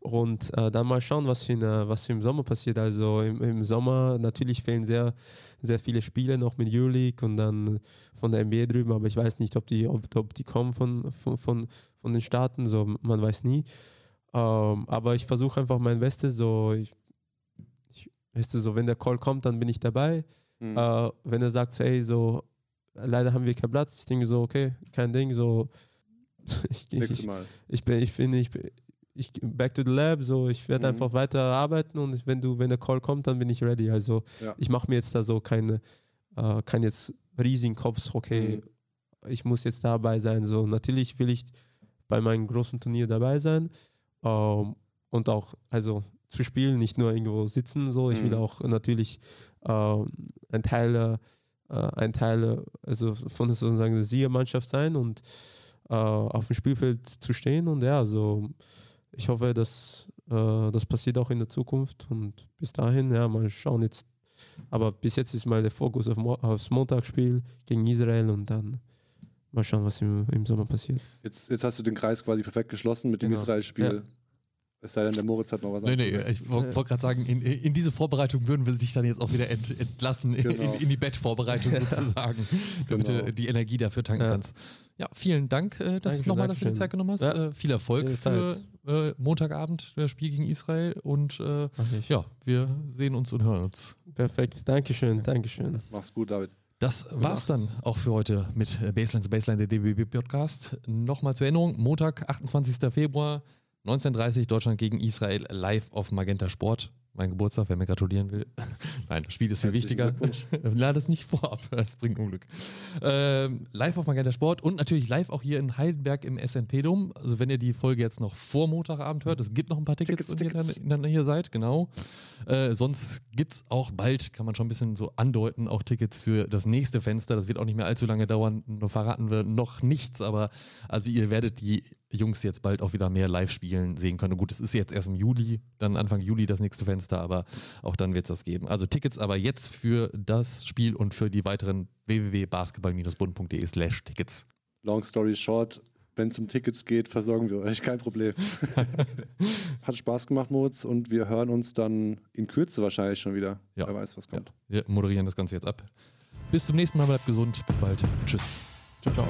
und äh, dann mal schauen, was, in, äh, was im Sommer passiert. Also im, im Sommer natürlich fehlen sehr, sehr viele Spiele noch mit Euroleague und dann von der NBA drüben, aber ich weiß nicht, ob die, ob, ob die kommen von, von, von, von den Staaten, so man weiß nie. Ähm, aber ich versuche einfach mein Bestes, so ich, ich, weißt du, so wenn der Call kommt, dann bin ich dabei. Mhm. Äh, wenn er sagt, hey, so leider haben wir keinen Platz, ich denke so, okay, kein Ding, so [laughs] ich, ich, Mal. ich bin, ich bin, ich, bin- ich back to the lab, so ich werde Mhm. einfach weiter arbeiten und wenn du, wenn der Call kommt, dann bin ich ready. Also Ja. ich mache mir jetzt da so keine, äh, kein jetzt riesigen Kopf, okay, ich muss jetzt dabei sein. So natürlich will ich bei meinem großen Turnier dabei sein ähm, und auch also zu spielen, nicht nur irgendwo sitzen. So, ich will Mhm. auch natürlich ein Teil, äh, ein Teil, äh, also von sozusagen der Siegermannschaft sein und äh, auf dem Spielfeld zu stehen. Und ja, so ich hoffe, dass äh, das passiert auch in der Zukunft. Und bis dahin, ja, mal schauen jetzt. Aber bis jetzt ist mal der Fokus auf aufs Montagsspiel gegen Israel und dann mal schauen, was im, im Sommer passiert. Jetzt, jetzt hast du den Kreis quasi perfekt geschlossen mit dem Genau. Israel-Spiel. Ja. Es sei denn, der Moritz hat noch was Nee, nee, ich wollte wollt gerade sagen, in, in diese Vorbereitung würden wir dich dann jetzt auch wieder ent, entlassen, in, Genau. in, in die Bettvorbereitung [laughs] sozusagen, damit Genau. du die Energie dafür tanken Ja. kannst. Ja, vielen Dank, äh, dass Dankeschön, nochmal, du dir Dankeschön. Zeit genommen hast. Ja. Äh, viel Erfolg für äh, Montagabend, das Spiel gegen Israel und äh, ja, wir sehen uns und hören uns. Perfekt. Dankeschön, Dankeschön. Mach's gut, David. Das war's dann auch für heute mit Baseline zu Baseline, der DBB Podcast. Nochmal zur Erinnerung: Montag, 28. Februar, 19.30 Deutschland gegen Israel, live auf Magenta Sport. Mein Geburtstag, wer mir gratulieren will. [laughs] Nein, das Spiel ist viel wichtiger. [laughs] Lade es nicht vorab, [laughs] das bringt Unglück. Ähm, live auf Magenta Sport und natürlich live auch hier in Heidelberg im SNP-Dom. Also, wenn ihr die Folge jetzt noch vor Montagabend hört, es gibt noch ein paar Tickets, Tickets, wenn ihr Tickets. dann, dann hier seid, genau. Äh, sonst gibt es auch bald, kann man schon ein bisschen so andeuten, auch Tickets für das nächste Fenster. Das wird auch nicht mehr allzu lange dauern. Nur verraten wir noch nichts, aber also ihr werdet die Jungs jetzt bald auch wieder mehr live spielen sehen können. Gut, es ist jetzt erst im Juli, dann Anfang Juli das nächste Fenster, aber auch dann wird es das geben. Also Tickets aber jetzt für das Spiel und für die weiteren www.basketball-bund.de slash Tickets. Long story short, wenn es um Tickets geht, versorgen wir euch, kein Problem. [laughs] Hat Spaß gemacht, Moritz, und wir hören uns dann in Kürze wahrscheinlich schon wieder. Ja. Wer weiß, was kommt. Wir moderieren das Ganze jetzt ab. Bis zum nächsten Mal, bleibt gesund, bis bald. Tschüss. Ciao, ciao.